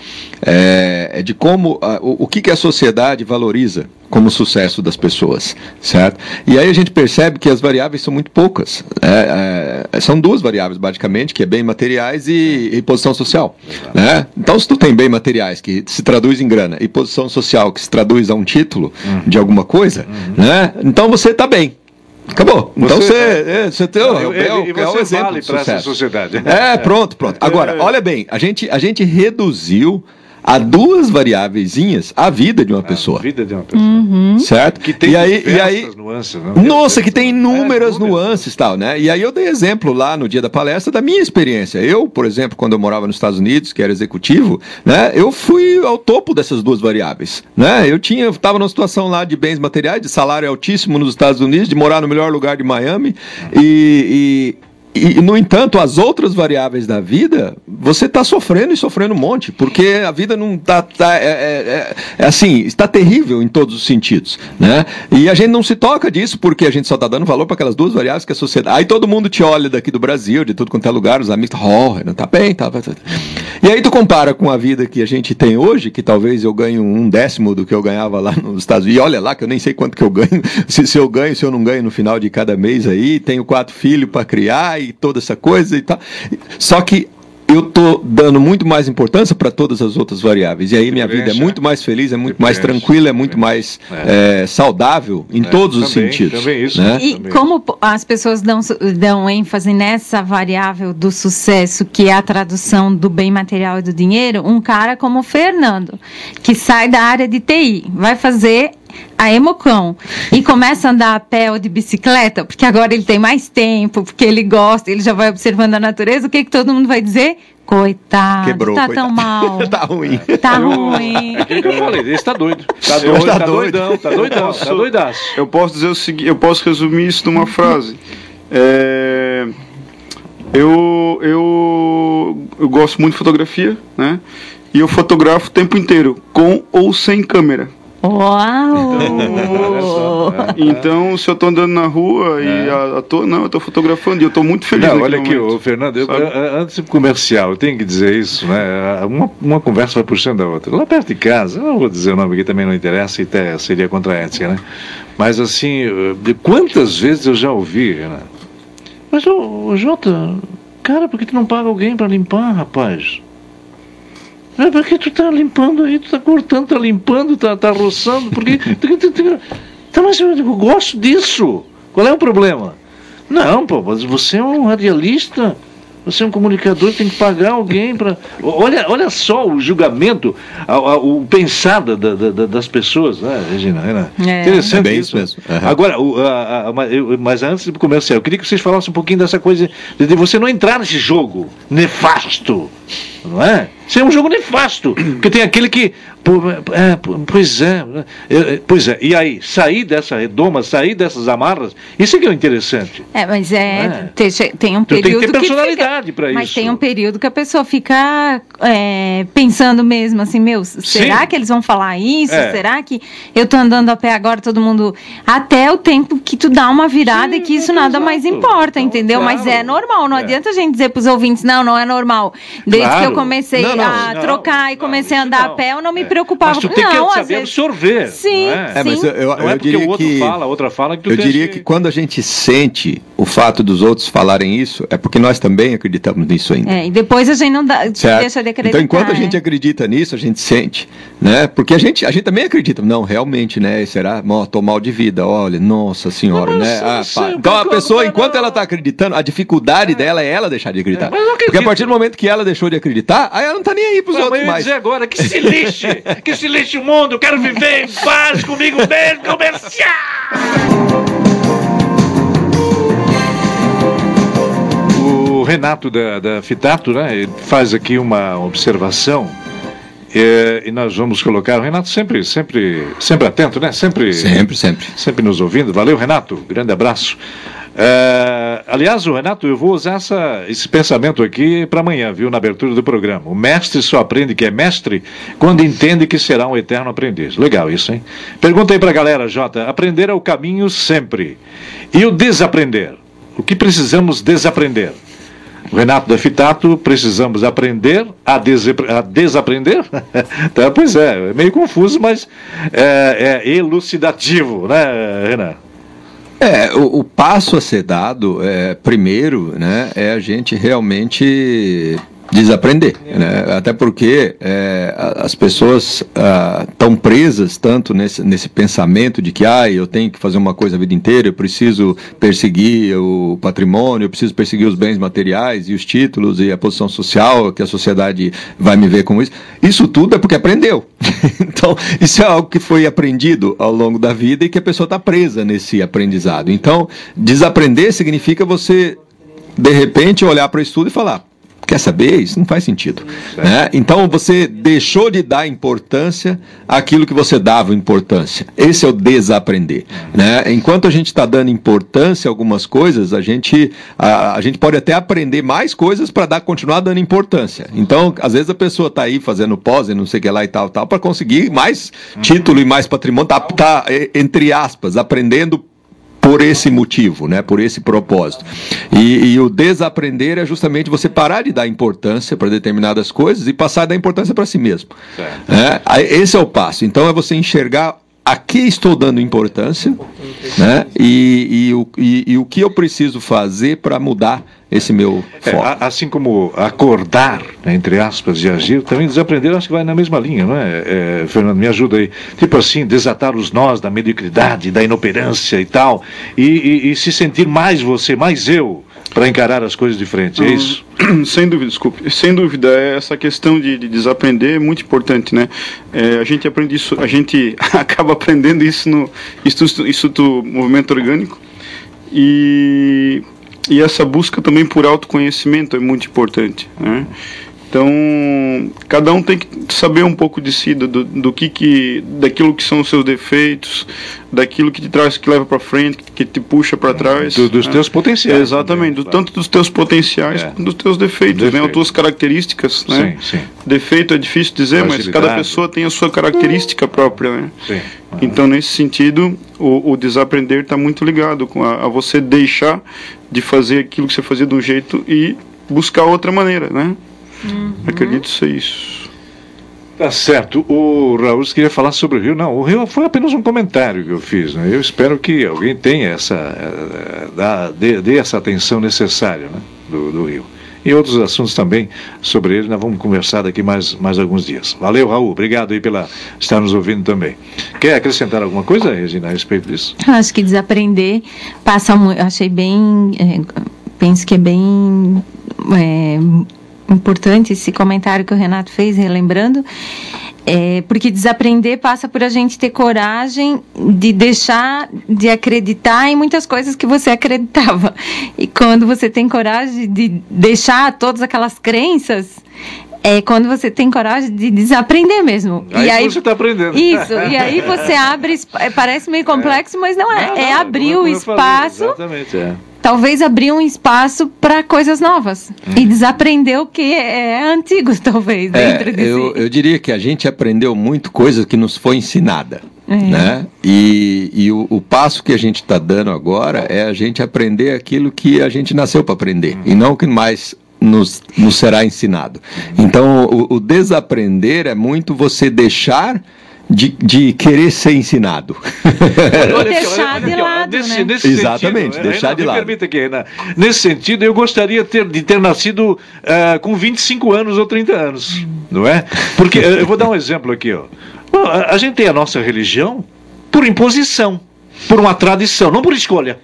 é, é de como uh, o, o que, que a sociedade valoriza como sucesso das pessoas, certo? E aí a gente percebe que as variáveis são muito poucas. É, é, são duas variáveis, basicamente, que é bem materiais e, e posição social. Né? Então, se tu tem bem materiais, que se traduz em grana, e posição social, que se traduz a um título uhum. de alguma coisa, uhum. né? então você está bem. Acabou. Então você, é, você tem, não, é, é, é, é um exemplo vale para essa sociedade. É, pronto, pronto. Agora, olha bem, a gente, a gente reduziu a duas variáveis a vida de uma pessoa. A vida de uma pessoa. Uhum. Certo? Que tem e aí, e aí, nuances. Não? Nossa, que tem inúmeras é, nuances tal, né? E aí eu dei exemplo lá no dia da palestra da minha experiência. Eu, por exemplo, quando eu morava nos Estados Unidos, que era executivo, né? Eu fui ao topo dessas duas variáveis, né? Eu tinha, estava numa situação lá de bens materiais, de salário altíssimo nos Estados Unidos, de morar no melhor lugar de Miami e, e e, no entanto, as outras variáveis da vida, você está sofrendo e sofrendo um monte, porque a vida não está. Tá, é, é, é, é, assim, está terrível em todos os sentidos. Né? E a gente não se toca disso porque a gente só está dando valor para aquelas duas variáveis que a sociedade. Aí todo mundo te olha daqui do Brasil, de tudo quanto é lugar, os amigos, oh, não tá bem, tá, tá, tá. E aí tu compara com a vida que a gente tem hoje, que talvez eu ganhe um décimo do que eu ganhava lá nos Estados Unidos. E olha lá, que eu nem sei quanto que eu ganho, se, se eu ganho, se eu não ganho no final de cada mês aí, tenho quatro filhos para criar e toda essa coisa e tal. Só que eu tô dando muito mais importância para todas as outras variáveis. E aí minha vida é muito mais feliz, é muito mais tranquila, é muito mais é. É, saudável em é, todos também, os sentidos. Também isso, né? E também. como as pessoas dão, dão ênfase nessa variável do sucesso, que é a tradução do bem material e do dinheiro, um cara como o Fernando, que sai da área de TI, vai fazer a Emocão e começa a andar a pé ou de bicicleta, porque agora ele tem mais tempo, porque ele gosta, ele já vai observando a natureza, o que, que todo mundo vai dizer? Coitado, Quebrou, tá coitado. tão mal. tá ruim. Tá ruim. É que eu falei, esse tá doido. Tá doido, tá, tá doidão, tá doidão, posso, tá doidaço. Eu posso dizer o seguinte, eu posso resumir isso numa frase. É, eu, eu, eu gosto muito de fotografia, né? E eu fotografo o tempo inteiro, com ou sem câmera. Uau! então, se eu estou andando na rua é. e a, a tô, não, eu estou fotografando e eu estou muito feliz. Não, olha aqui, o Fernando, eu, antes do comercial, eu tenho que dizer isso, né? Uma, uma conversa vai puxando a outra. Lá perto de casa, eu não vou dizer o nome aqui também não interessa e até seria contra a ética, né? Mas assim, de quantas vezes eu já ouvi, né? Mas, ô, ô Jota, cara, por que tu não paga alguém para limpar, rapaz? É porque tu tá limpando aí, tu tá cortando, tá limpando, tá, tá roçando, porque. tá, mas eu, eu gosto disso. Qual é o problema? Não, pô, mas você é um radialista. Você é um comunicador, tem que pagar alguém para. Olha, olha só o julgamento, a, a, o pensado da, da, das pessoas, né, Regina? Né? É. Interessante é bem isso. mesmo. Uhum. Agora, o, a, mas antes do comercial, eu queria que vocês falassem um pouquinho dessa coisa de você não entrar nesse jogo nefasto, não é? Isso é um jogo nefasto, porque tem aquele que. É, pois é, pois é. E aí, sair dessa redoma, sair dessas amarras, isso é que é interessante. É, mas é. é. Tem, um período. Então, tem que ter personalidade para isso. Mas tem um período que a pessoa fica é, pensando mesmo assim, meu, será Sim. que eles vão falar isso? É. Será que eu tô andando a pé agora, todo mundo. Até o tempo que tu dá uma virada Sim, e que isso nada exato. mais importa, então, entendeu? Claro. Mas é normal, não é. adianta a gente dizer pros ouvintes, não, não é normal. Desde claro. que eu comecei não, não, a não, trocar e comecei a andar a pé, eu não me é. preocupava. Mas tu tem não, que saber vezes... absorver. Sim, é? é? mas eu, eu, não é eu diria o outro que, fala, a outra fala que tu Eu diria que... que quando a gente sente o fato dos outros falarem isso, é porque nós também acreditamos nisso ainda. É, e depois a gente não dá, deixa de acreditar. Então, enquanto a gente acredita nisso, a gente sente, né? Porque a gente, a gente também acredita. Não, realmente, né? Será? Ó, tô mal de vida, olha, nossa senhora, né? Ah, então a pessoa, enquanto ela está acreditando, a dificuldade dela é ela deixar de acreditar. Porque a partir do momento que ela deixou de acreditar, aí ela não está nem aí pros outros mais. dizer agora que se lixe, que se lixe o mundo, eu quero viver em paz comigo mesmo, comercial! O Renato da, da Fitato, né, ele faz aqui uma observação e, e, nós vamos colocar o Renato sempre, sempre, sempre atento, né? Sempre, sempre, sempre, sempre nos ouvindo. Valeu, Renato. Grande abraço. É, aliás, Renato, eu vou usar essa, esse pensamento aqui para amanhã, viu, na abertura do programa. O mestre só aprende que é mestre quando entende que será um eterno aprendiz. Legal isso, hein? Pergunta aí para a galera, Jota. Aprender é o caminho sempre. E o desaprender? O que precisamos desaprender? O Renato da Fitato, precisamos aprender a, a desaprender? tá, pois é, é meio confuso, mas é, é elucidativo, né, Renato? É, o, o, passo a ser dado, é, primeiro, né, é a gente realmente desaprender, né? até porque é, as pessoas estão ah, presas tanto nesse, nesse pensamento de que ah, eu tenho que fazer uma coisa a vida inteira, eu preciso perseguir o patrimônio, eu preciso perseguir os bens materiais e os títulos e a posição social, que a sociedade vai me ver como isso. Isso tudo é porque aprendeu. então, isso é algo que foi aprendido ao longo da vida e que a pessoa está presa nesse aprendizado. Então, desaprender significa você de repente olhar para o estudo e falar: Quer saber? Isso não faz sentido. Né? Então você deixou de dar importância àquilo que você dava importância. Esse é o desaprender. Né? Enquanto a gente está dando importância a algumas coisas, a gente, a, a gente pode até aprender mais coisas para dar continuar dando importância. Então, às vezes a pessoa está aí fazendo pós e não sei o que lá e tal, tal, para conseguir mais título e mais patrimônio, tá, tá entre aspas, aprendendo por esse motivo, né, por esse propósito. E, e, o desaprender é justamente você parar de dar importância para determinadas coisas e passar a dar importância para si mesmo. É, esse é o passo. Então é você enxergar a que estou dando importância né, e, e, o, e, e o que eu preciso fazer para mudar esse meu é, foco. É, assim como acordar, né, entre aspas, e agir, também desaprender acho que vai na mesma linha, não é? é? Fernando, me ajuda aí. Tipo assim, desatar os nós da mediocridade, da inoperância e tal, e, e, e se sentir mais você, mais eu, para encarar as coisas de frente, é isso? Sem dúvida, desculpe. Sem dúvida, essa questão de, de desaprender é muito importante, né? É, a gente aprende isso, a gente acaba aprendendo isso no Instituto, Instituto Movimento Orgânico e, e essa busca também por autoconhecimento é muito importante, né? Então, cada um tem que saber um pouco de si, do, do que, que daquilo que são os seus defeitos, daquilo que te traz, que leva para frente, que te puxa para trás. Do, dos né? teus potenciais. exatamente, do, tanto dos teus potenciais é. quanto dos teus defeitos? Defeito. né? As tuas características, né? Sim, sim. Defeito é difícil dizer, mas cada pessoa tem a sua característica própria, né? Sim. Uhum. Então, nesse sentido, o, o desaprender está muito ligado com a, a você deixar de fazer aquilo que você fazia de um jeito e buscar outra maneira, né? Uhum. Acredito ser isso. Tá certo. O Raul queria falar sobre o Rio. Não, o Rio foi apenas um comentário que eu fiz. Né? Eu espero que alguém tenha essa. Eh, dê, dê essa atenção necessária né? do, do Rio. E outros assuntos também sobre ele, nós vamos conversar daqui mais, mais alguns dias. Valeu, Raul. Obrigado aí pela estar nos ouvindo também. Quer acrescentar alguma coisa, Regina, a respeito disso? Acho que desaprender passa muito. Achei bem. É, penso que é bem. É, importante esse comentário que o Renato fez, relembrando, é, porque desaprender passa por a gente ter coragem de deixar de acreditar em muitas coisas que você acreditava. E quando você tem coragem de deixar todas aquelas crenças, é quando você tem coragem de desaprender mesmo. Aí, e aí você está aprendendo. Isso, e aí você abre, é, parece meio complexo, mas não é. Não, é abrir o espaço. Falei, exatamente, é talvez abrir um espaço para coisas novas hum. e desaprender o que é antigo, talvez, é, dentro de eu, si. eu diria que a gente aprendeu muito coisa que nos foi ensinada. É. Né? E, e o, o, passo que a gente está dando agora é a gente aprender aquilo que a gente nasceu para aprender hum. e não o que mais nos, nos será ensinado. Então, o, o desaprender é muito você deixar de, de querer ser ensinado. Olha, deixar de lado, nesse, né? nesse Exatamente, sentido, deixar Renan, de lado. permita aqui, Renan. Nesse sentido, eu gostaria ter, de ter nascido uh, com 25 anos ou 30 anos, não é? Porque, eh, eu vou dar um exemplo aqui, ó. A gente tem a nossa religião por imposição, por uma tradição, não por escolha.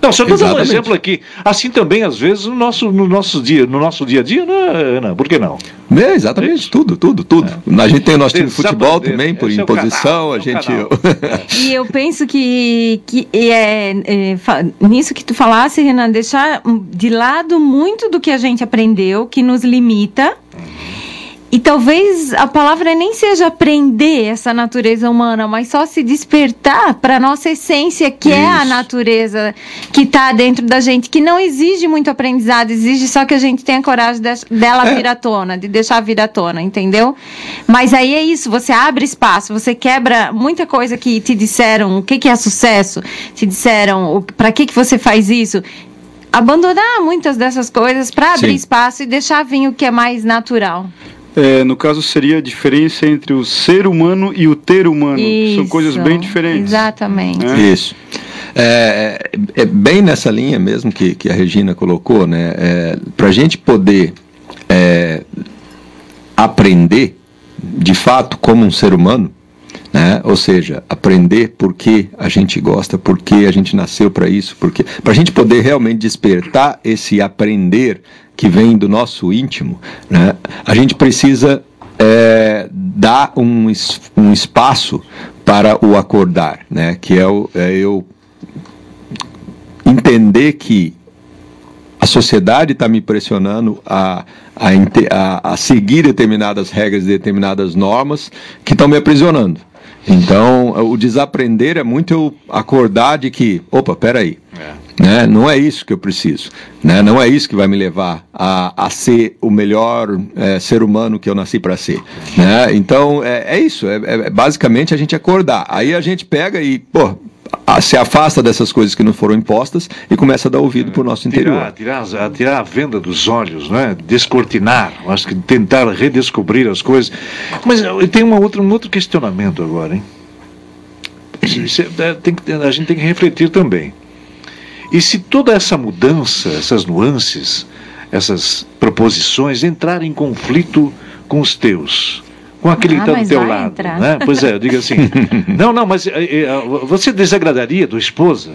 Não, só estou dando um exemplo aqui. Assim também, às vezes, no nosso, no nosso, dia, no nosso dia a dia, né, Ana? Por que não? É, exatamente, tudo, tudo, tudo. É. A gente tem o nosso time de futebol também, por Esse imposição, é canal, a gente. e eu penso que, que é, é, nisso que tu falasse, Renan, deixar de lado muito do que a gente aprendeu, que nos limita. E talvez a palavra nem seja aprender essa natureza humana, mas só se despertar para a nossa essência, que Isso. é a natureza que está dentro da gente, que não exige muito aprendizado, exige só que a gente tenha coragem de, dela é. vir à tona, de deixar vir à tona, entendeu? Mas aí é isso, você abre espaço, você quebra muita coisa que te disseram, o que, que é sucesso, te disseram, para que, que você faz isso, abandonar muitas dessas coisas para abrir Sim. espaço e deixar vir o que é mais natural. É, no caso, seria a diferença entre o ser humano e o ter humano. Isso, São coisas bem diferentes. Exatamente. É? Isso. É, é, bem nessa linha mesmo que, que a Regina colocou, né? É, Para a gente poder é, aprender, de fato, como um ser humano, né? Ou seja, aprender por que a gente gosta, por que a gente nasceu para isso, porque para a gente poder realmente despertar esse aprender que vem do nosso íntimo, né? A gente precisa é, dar um, um espaço para o acordar, né? Que é, o, é eu entender que a sociedade está me pressionando a, a, a, a, seguir determinadas regras, determinadas normas que estão me aprisionando. Então, o desaprender é muito eu acordar de que, opa, peraí, é. Né? não é isso que eu preciso, né? não é isso que vai me levar a, a ser o melhor é, ser humano que eu nasci para ser. Né? Então, é, é isso, é, é, basicamente a gente acordar. Aí a gente pega e, pô, se afasta dessas coisas que não foram impostas e começa a dar ouvido para o nosso interior. Tirar, tirar, tirar a venda dos olhos, né? descortinar, acho que tentar redescobrir as coisas. Mas tem uma outra, um outro questionamento agora, hein? Isso, é, tem que, a gente tem que refletir também. E se toda essa mudança, essas nuances, essas proposições entrarem em conflito com os teus, com aquele ah, que está do teu lado. Né? Pois é, eu digo assim, não, não, mas é, você desagradaria tua esposa,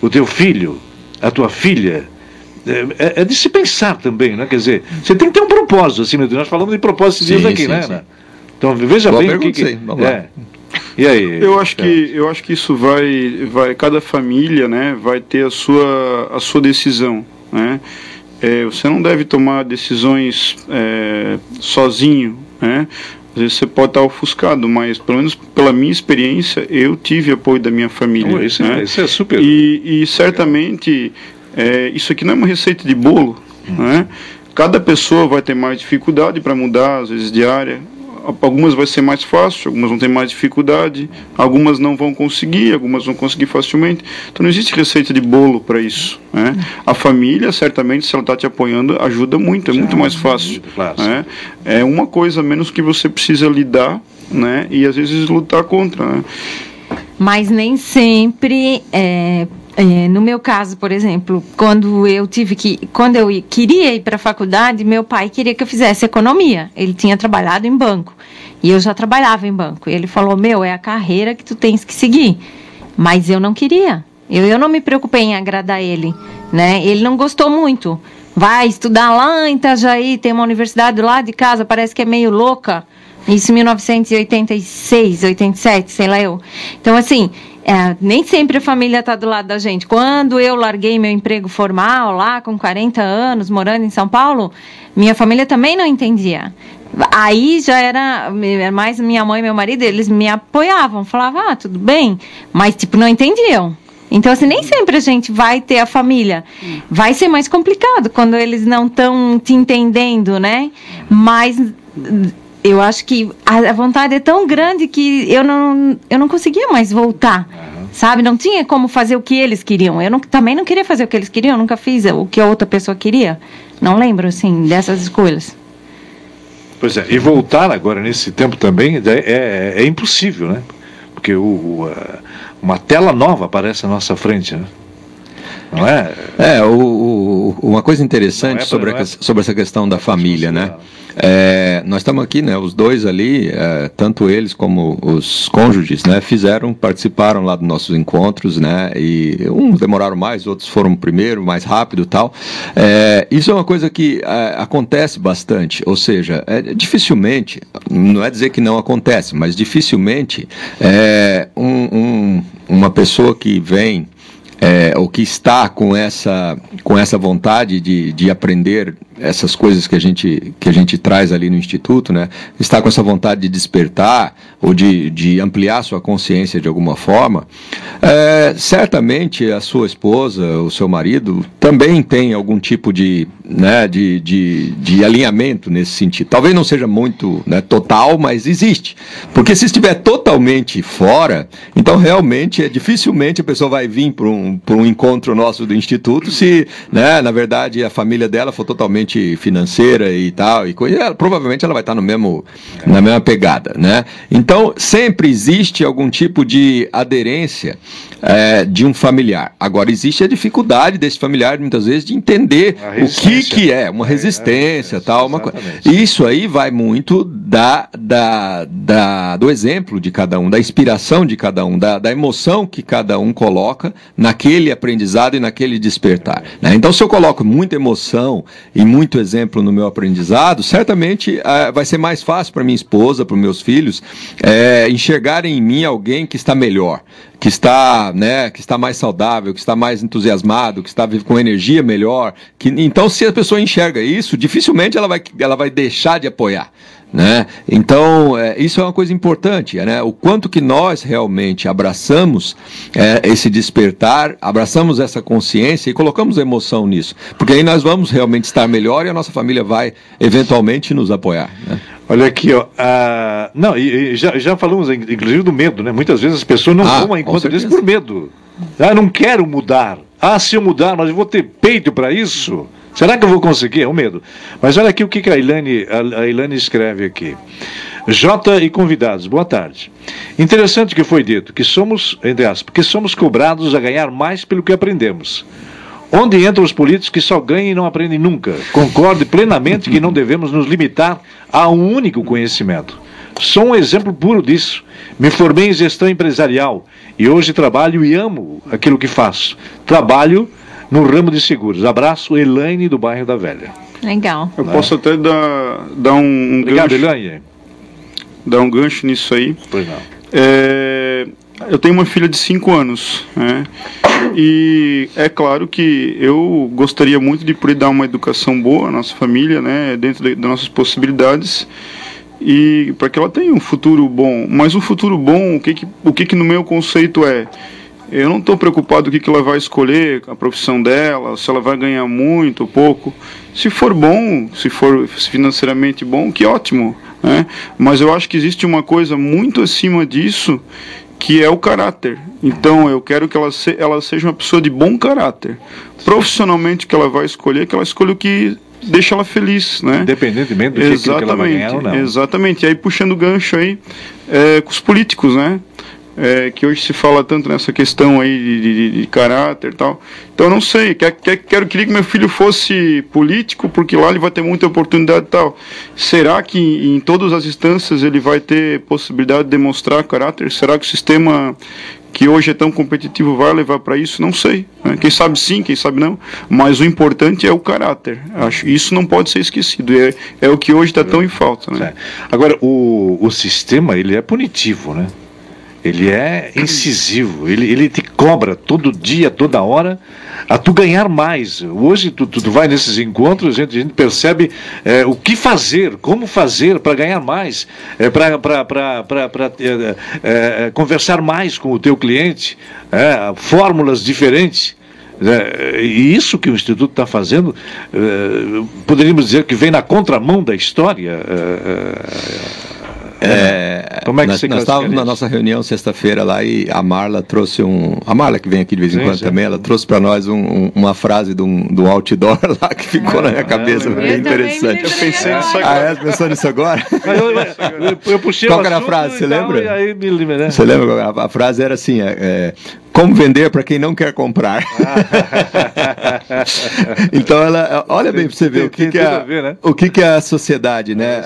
o teu filho, a tua filha, é, é, de se pensar também, né? Quer dizer, você tem que ter um propósito, assim, nós falamos de propósito esses dias aqui, sim, né? Sim. Então veja Boa bem o que, que é. E aí? Eu acho que eu acho que isso vai vai cada família, né, vai ter a sua a sua decisão, né? É, você não deve tomar decisões é, sozinho, né? Às vezes você pode estar ofuscado, mas pelo menos pela minha experiência, eu tive apoio da minha família. Oh, isso, né? é, isso é super. E, e certamente é, isso aqui não é uma receita de bolo, hum. né? Cada pessoa vai ter mais dificuldade para mudar, às vezes de área algumas vai ser mais fácil, algumas vão ter mais dificuldade, algumas não vão conseguir, algumas vão conseguir facilmente. Então não existe receita de bolo para isso. Né? A família, certamente, se ela está te apoiando, ajuda muito, é muito mais fácil. Né? É uma coisa menos que você precisa lidar né? e às vezes lutar contra. Né? Mas nem sempre é, é, no meu caso, por exemplo, quando eu tive que, quando eu queria ir para a faculdade, meu pai queria que eu fizesse economia. Ele tinha trabalhado em banco e eu já trabalhava em banco. Ele falou: "Meu, é a carreira que tu tens que seguir". Mas eu não queria. Eu, eu não me preocupei em agradar ele, né? Ele não gostou muito. Vai estudar lá em Itajaí, tem uma universidade lá de casa, parece que é meio louca. Isso em 1986, 87, sei lá eu. Então, assim, é, nem sempre a família está do lado da gente. Quando eu larguei meu emprego formal lá, com 40 anos, morando em São Paulo, minha família também não entendia. Aí já era mais minha mãe e meu marido, eles me apoiavam, falavam, ah, tudo bem, mas tipo, não entendiam. Então, assim, nem sempre a gente vai ter a família. Vai ser mais complicado quando eles não estão te entendendo, né? Mas eu acho que a, vontade é tão grande que eu não, eu não conseguia mais voltar. Uhum. Sabe? Não tinha como fazer o que eles queriam. Eu não, também não queria fazer o que eles queriam, eu nunca fiz o que a outra pessoa queria. Não lembro, assim, dessas escolhas. Pois é, e voltar agora nesse tempo também é, é, é impossível, né? Porque o, o, uma tela nova aparece à nossa frente, né? Não é? É, o, o uma coisa interessante é sobre, a, é... sobre essa questão da família, né? É, nós estamos aqui, né? Os dois ali, é, tanto eles como os cônjuges, né? Fizeram, participaram lá dos nossos encontros, né? E uns demoraram mais, outros foram primeiro, mais rápido, tal. É, isso é uma coisa que é, acontece bastante. Ou seja, é, dificilmente, não é dizer que não acontece, mas dificilmente é, um, um, uma pessoa que vem é, o que está com essa, com essa vontade de, de aprender essas coisas que a, gente, que a gente traz ali no Instituto, né? está com essa vontade de despertar ou de, de ampliar sua consciência de alguma forma, é, certamente a sua esposa, o seu marido, também tem algum tipo de, né, de, de, de alinhamento nesse sentido. Talvez não seja muito né, total, mas existe. Porque se estiver totalmente fora, então realmente é dificilmente a pessoa vai vir para um, um encontro nosso do Instituto se, né, na verdade, a família dela for totalmente financeira e tal, e coisa, ela, provavelmente ela vai estar no mesmo, na mesma pegada, né? Então, sempre existe algum tipo de aderência é, de um familiar. Agora, existe a dificuldade desse familiar, muitas vezes, de entender o que, que é, uma resistência, é, tal, uma coisa. Isso aí vai muito da, da, da, do exemplo de cada um, da inspiração de cada um, da, da emoção que cada um coloca naquele aprendizado e naquele despertar. Né? Então, se eu coloco muita emoção e muito exemplo no meu aprendizado, certamente é, vai ser mais fácil para minha esposa, para meus filhos, é, enxergarem em mim alguém que está melhor que está, né, que está mais saudável, que está mais entusiasmado, que está com energia melhor. Que, então, se a pessoa enxerga isso, dificilmente ela vai, ela vai deixar de apoiar. Né? Então, é, isso é uma coisa importante, né? o quanto que nós realmente abraçamos é, esse despertar, abraçamos essa consciência e colocamos emoção nisso, porque aí nós vamos realmente estar melhor e a nossa família vai eventualmente nos apoiar. Né? Olha aqui, ó. Uh, não, e, e já, já falamos, inclusive, do medo, né? Muitas vezes as pessoas não ah, vão a encontro disso por medo. Ah, não quero mudar. Ah, se eu mudar, mas eu vou ter peito para isso. Será que eu vou conseguir? É o um medo. Mas olha aqui o que a Ilane, a Ilane escreve aqui. J e convidados, boa tarde. Interessante que foi dito que somos, entre aspas, que somos cobrados a ganhar mais pelo que aprendemos. Onde entram os políticos que só ganham e não aprendem nunca? Concordo plenamente que não devemos nos limitar a um único conhecimento. Sou um exemplo puro disso. Me formei em gestão empresarial e hoje trabalho e amo aquilo que faço. Trabalho no ramo de seguros. Abraço, Elaine, do bairro da Velha. Legal. Eu posso até dar, dar um, um Obrigado, gancho. Elaine. Dar um gancho nisso aí. Pois não. É, eu tenho uma filha de 5 anos, né? E é claro que eu gostaria muito de poder dar uma educação boa à nossa família, né? Dentro de, das nossas possibilidades e para que ela tenha um futuro bom. Mas um futuro bom, o que que, o que, que no meu conceito é? Eu não estou preocupado o que, que ela vai escolher, a profissão dela, se ela vai ganhar muito ou pouco. Se for bom, se for financeiramente bom, que ótimo. Né? Mas eu acho que existe uma coisa muito acima disso, que é o caráter. Então eu quero que ela, se, ela seja uma pessoa de bom caráter. Profissionalmente que ela vai escolher, que ela escolha o que deixa ela feliz, né? Independentemente do que, que ela vai ganhar ou não. Exatamente. E aí puxando o gancho aí é, com os políticos, né? É, que hoje se fala tanto nessa questão aí de, de, de caráter e tal. Então, não sei, quer, quer, quero, queria que meu filho fosse político, porque lá ele vai ter muita oportunidade e tal. Será que em todas as instâncias ele vai ter possibilidade de demonstrar caráter? Será que o sistema que hoje é tão competitivo vai levar para isso? Não sei. Né? Quem sabe sim, quem sabe não. Mas o importante é o caráter. Acho isso não pode ser esquecido. É, é o que hoje está tão em falta. Né? Agora, o, o sistema ele é punitivo, né? Ele é incisivo, ele, ele te cobra todo dia, toda hora, a tu ganhar mais. Hoje tu, tu, vai nesses encontros, a gente, a gente percebe é, o que fazer, como fazer para ganhar mais, é, para é, é, conversar mais com o teu cliente, é, fórmulas diferentes. É, e isso que o Instituto está fazendo, é, poderíamos dizer que vem na contramão da história. É, Como é que nós, você nós estávamos na nossa reunião sexta-feira lá e a Marla trouxe um. A Marla, que vem aqui de vez em sim, quando sim. também, ela trouxe para nós um, um, uma frase de um, de um outdoor lá que ficou ah, na minha ah, cabeça, ah, bem interessante. Eu pensei nisso agora. Ah, é? Pensou nisso agora? eu, eu, eu, puxei Qual era a frase? Você lembra? Aí, né? Você lembra? A, a frase era assim: é, é como vender para quem não quer comprar. então ela, olha bem para você ver o que, que, é, ver, né? o que, que é a sociedade, né?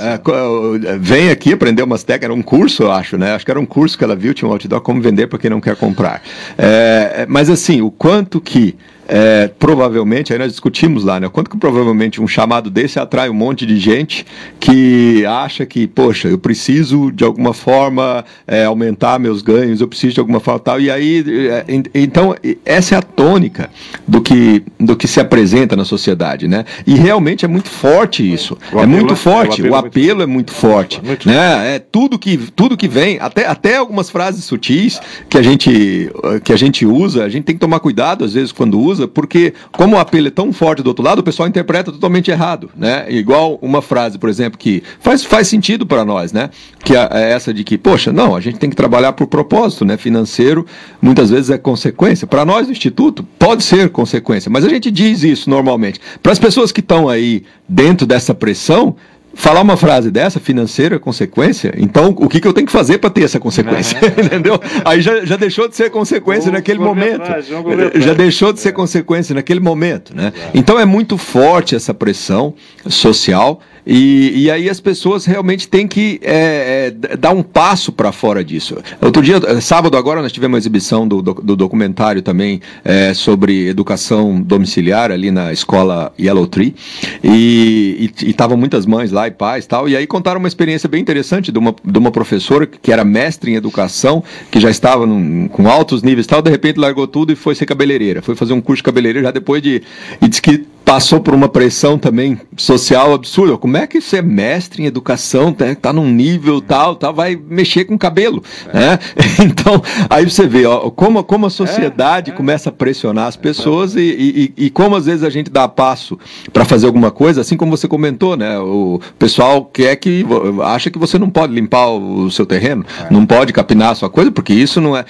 Vem aqui aprender umas técnicas, era um curso, eu acho, né? Acho que era um curso que ela viu, tinha um outdoor, como vender para quem não quer comprar. É, mas assim, o quanto que é, provavelmente, aí nós discutimos lá, né? Quanto que provavelmente um chamado desse atrai um monte de gente que acha que, poxa, eu preciso de alguma forma é, aumentar meus ganhos, eu preciso de alguma forma tal. E aí, é, então, essa é a tônica do que, do que se apresenta na sociedade, né? E realmente é muito forte isso. é muito forte. O apelo, é muito forte. né? É tudo que, tudo que vem, até, até algumas frases sutis que a, gente, que a gente usa, a gente tem que tomar cuidado às vezes quando usa usa, porque como o apelo é tão forte do outro lado, o pessoal interpreta totalmente errado, né? Igual uma frase, por exemplo, que faz, faz sentido para nós, né? Que é, é essa de que, poxa, não, a gente tem que trabalhar por propósito, né? Financeiro muitas vezes é consequência. Para nós do Instituto, pode ser consequência, mas a gente diz isso normalmente. Para as pessoas que estão aí dentro dessa pressão, falar uma frase dessa, financeira é consequência, então o que, que eu tenho que fazer para ter essa consequência? É. Entendeu? Aí já, já deixou de ser consequência naquele momento. Atrás, já deixou de ser consequência naquele momento. Né? Então é muito forte essa pressão social. E, e aí as pessoas realmente têm que é, é, dar um passo para fora disso. Outro dia, sábado agora, nós tivemos uma exibição do, do, do documentário também é, sobre educação domiciliar ali na escola Yellow Tree. E estavam muitas mães lá e pais tal. E aí contaram uma experiência bem interessante de uma, de uma professora que era mestre em educação, que já estava num, com altos níveis tal, de repente largou tudo e foi ser cabeleireira. Foi fazer um curso de cabeleireira já depois de. E disse que passou por uma pressão também social absurda. Como é que você é mestre em educação, tá, tá num nível tal, tal, vai mexer com cabelo, é. né? Então, aí você vê, ó, como, como a sociedade é, é. começa a pressionar as pessoas e, e, e, como às vezes a gente dá passo para fazer alguma coisa, assim como você comentou, né? O pessoal quer que acha que você não pode limpar o seu terreno, é. não pode capinar a sua coisa, porque isso não é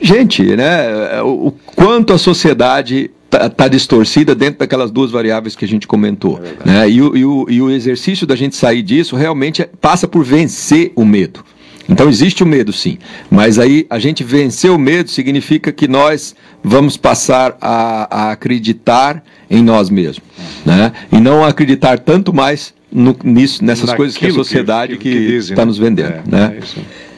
gente, né? O, o quanto a sociedade está tá distorcida dentro daquelas duas variáveis que a gente comentou. É né? e, o, e, o, e o exercício da gente sair disso realmente é, passa por vencer o medo. Então existe o medo, sim. Mas aí a gente vencer o medo significa que nós vamos passar a, a acreditar em nós mesmos. Né? E não acreditar tanto mais no, nisso, nessas Naquilo coisas que a sociedade que está nos vendendo. É, né? É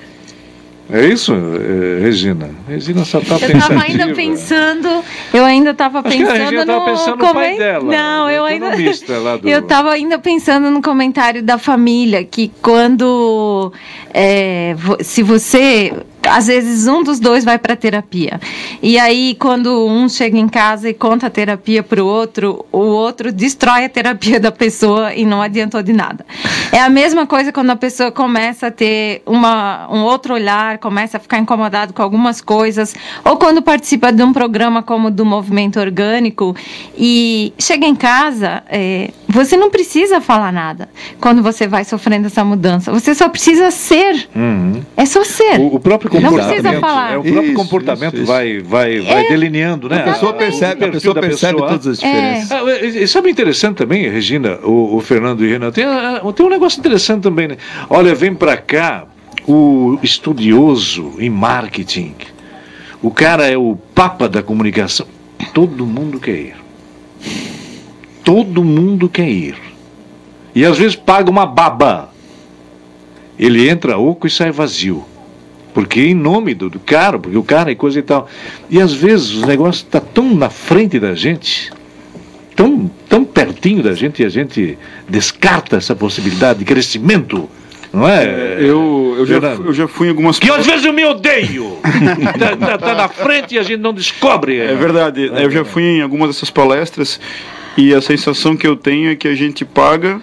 É isso, é, Regina? Regina só está pensando. Eu estava ainda pensando, eu ainda estava pensando no, pensando dela. Não, eu ainda do... eu estava ainda pensando no comentário da família que quando é, se você às vezes um dos dois vai para terapia. E aí, quando um chega em casa e conta a terapia para o outro, o outro destrói a terapia da pessoa e não adiantou de nada. É a mesma coisa quando a pessoa começa a ter uma, um outro olhar, começa a ficar incomodado com algumas coisas, ou quando participa de um programa como do Movimento Orgânico e chega em casa, é, você não precisa falar nada quando você vai sofrendo essa mudança. Você só precisa ser. Uhum. É só ser. O, o próprio. Não precisa falar. É, o próprio isso, comportamento isso, isso. vai, vai, vai é, delineando, né? A pessoa percebe, a pessoa percebe pessoa. todas as é. diferenças. É. E sabe interessante também, Regina, o, o Fernando e o Renan, tem, tem um negócio interessante também, né? Olha, vem para cá o estudioso em marketing. O cara é o papa da comunicação. Todo mundo quer ir. Todo mundo quer ir. E às vezes paga uma baba. Ele entra oco e sai vazio. Porque em nome do, do cara, porque o cara é coisa e tal. E às vezes os negócios estão tá tão na frente da gente, tão, tão pertinho da gente, e a gente descarta essa possibilidade de crescimento. Não é? é eu, eu, já, eu já fui em algumas. Que às vezes eu me odeio! tá, tá, tá, na frente e a gente não descobre. É verdade. Eu já fui em algumas dessas palestras e a sensação que eu tenho é que a gente paga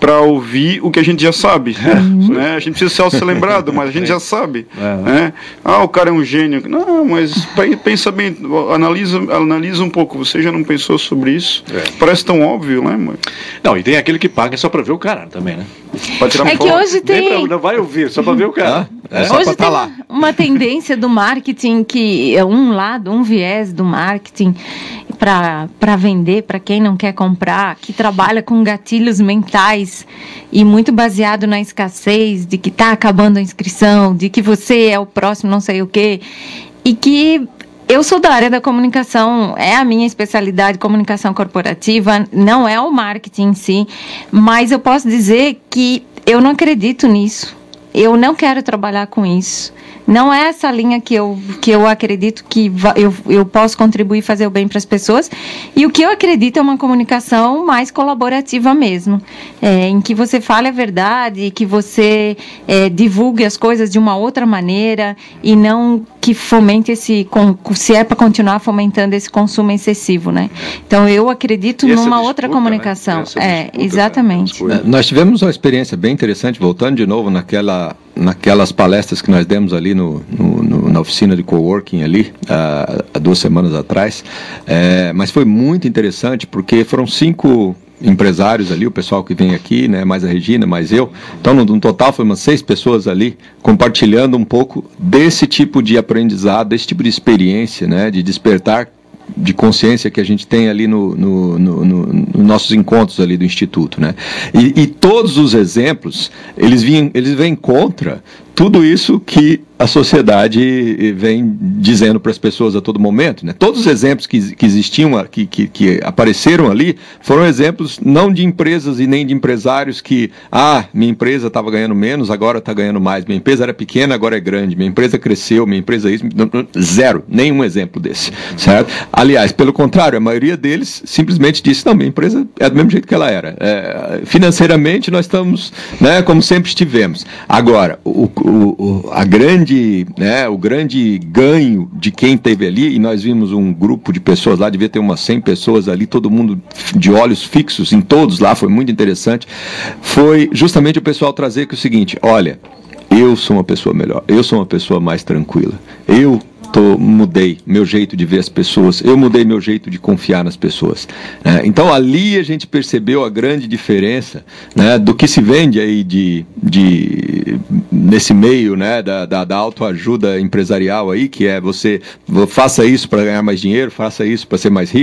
para ouvir o que a gente já sabe. É. Né? A gente precisa ser lembrado, mas a gente já sabe. É. Né? Ah, o cara é um gênio. Não, mas pensa bem, analisa, analisa um pouco. Você já não pensou sobre isso? É. Parece tão óbvio, né, mãe? Não, e tem aquele que paga só para ver o cara também, né? Pode tirar uma é foto. que hoje tem. Pra, não vai ouvir, só para ver o cara. Ah, é só hoje tem lá. uma tendência do marketing que é um lado, um viés do marketing para vender para quem não quer comprar, que trabalha com gatilhos mentais e muito baseado na escassez, de que está acabando a inscrição, de que você é o próximo não sei o quê, e que eu sou da área da comunicação, é a minha especialidade, comunicação corporativa, não é o marketing em si, mas eu posso dizer que eu não acredito nisso. Eu não quero trabalhar com isso. Não é essa linha que eu, que eu acredito que eu, eu posso contribuir e fazer o bem para as pessoas. E o que eu acredito é uma comunicação mais colaborativa mesmo, é, em que você fale a verdade, que você é, divulgue as coisas de uma outra maneira e não que fomente esse, se é para continuar fomentando esse consumo excessivo, né? Então eu acredito numa disputa, outra né? comunicação. Né? É, exatamente. Nós tivemos uma experiência bem interessante, voltando de novo naquela naquelas palestras que nós demos ali no, no, no na oficina de coworking ali, há, duas semanas atrás, é, mas foi muito interessante porque foram cinco empresários ali, o pessoal que vem aqui, né, mais a Regina, mais eu. Então, no, no, total, foi umas seis pessoas ali compartilhando um pouco desse tipo de aprendizado, desse tipo de experiência, né, de despertar de consciência que a gente tem ali no, no, no, no, nos nossos encontros ali do Instituto. Né? E, e todos os exemplos, eles, vêm, eles vêm contra tudo isso que a sociedade vem dizendo para as pessoas a todo momento. Né? Todos os exemplos que, que existiam, que, que, que, apareceram ali, foram exemplos não de empresas e nem de empresários que, ah, minha empresa estava ganhando menos, agora está ganhando mais. Minha empresa era pequena, agora é grande. Minha empresa cresceu, minha empresa é isso. Zero, nenhum exemplo desse. Certo? Aliás, pelo contrário, a maioria deles simplesmente disse: não, minha empresa é do mesmo jeito que ela era. É, financeiramente, nós estamos né, como sempre estivemos. Agora, o, o, a grande, né, o grande ganho de quem teve ali, e nós vimos um grupo de pessoas lá, devia ter umas 100 pessoas ali, todo mundo de olhos fixos em todos lá, foi muito interessante, foi justamente o pessoal trazer que o seguinte, olha, eu sou uma pessoa melhor, eu sou uma pessoa mais tranquila, eu tô, mudei meu jeito de ver as pessoas, eu mudei meu jeito de confiar nas pessoas. Né? Então ali a gente percebeu a grande diferença né, do que se vende aí de, de nesse meio né, da, da, da autoajuda empresarial aí, que é você faça isso para ganhar mais dinheiro, faça isso para ser mais rico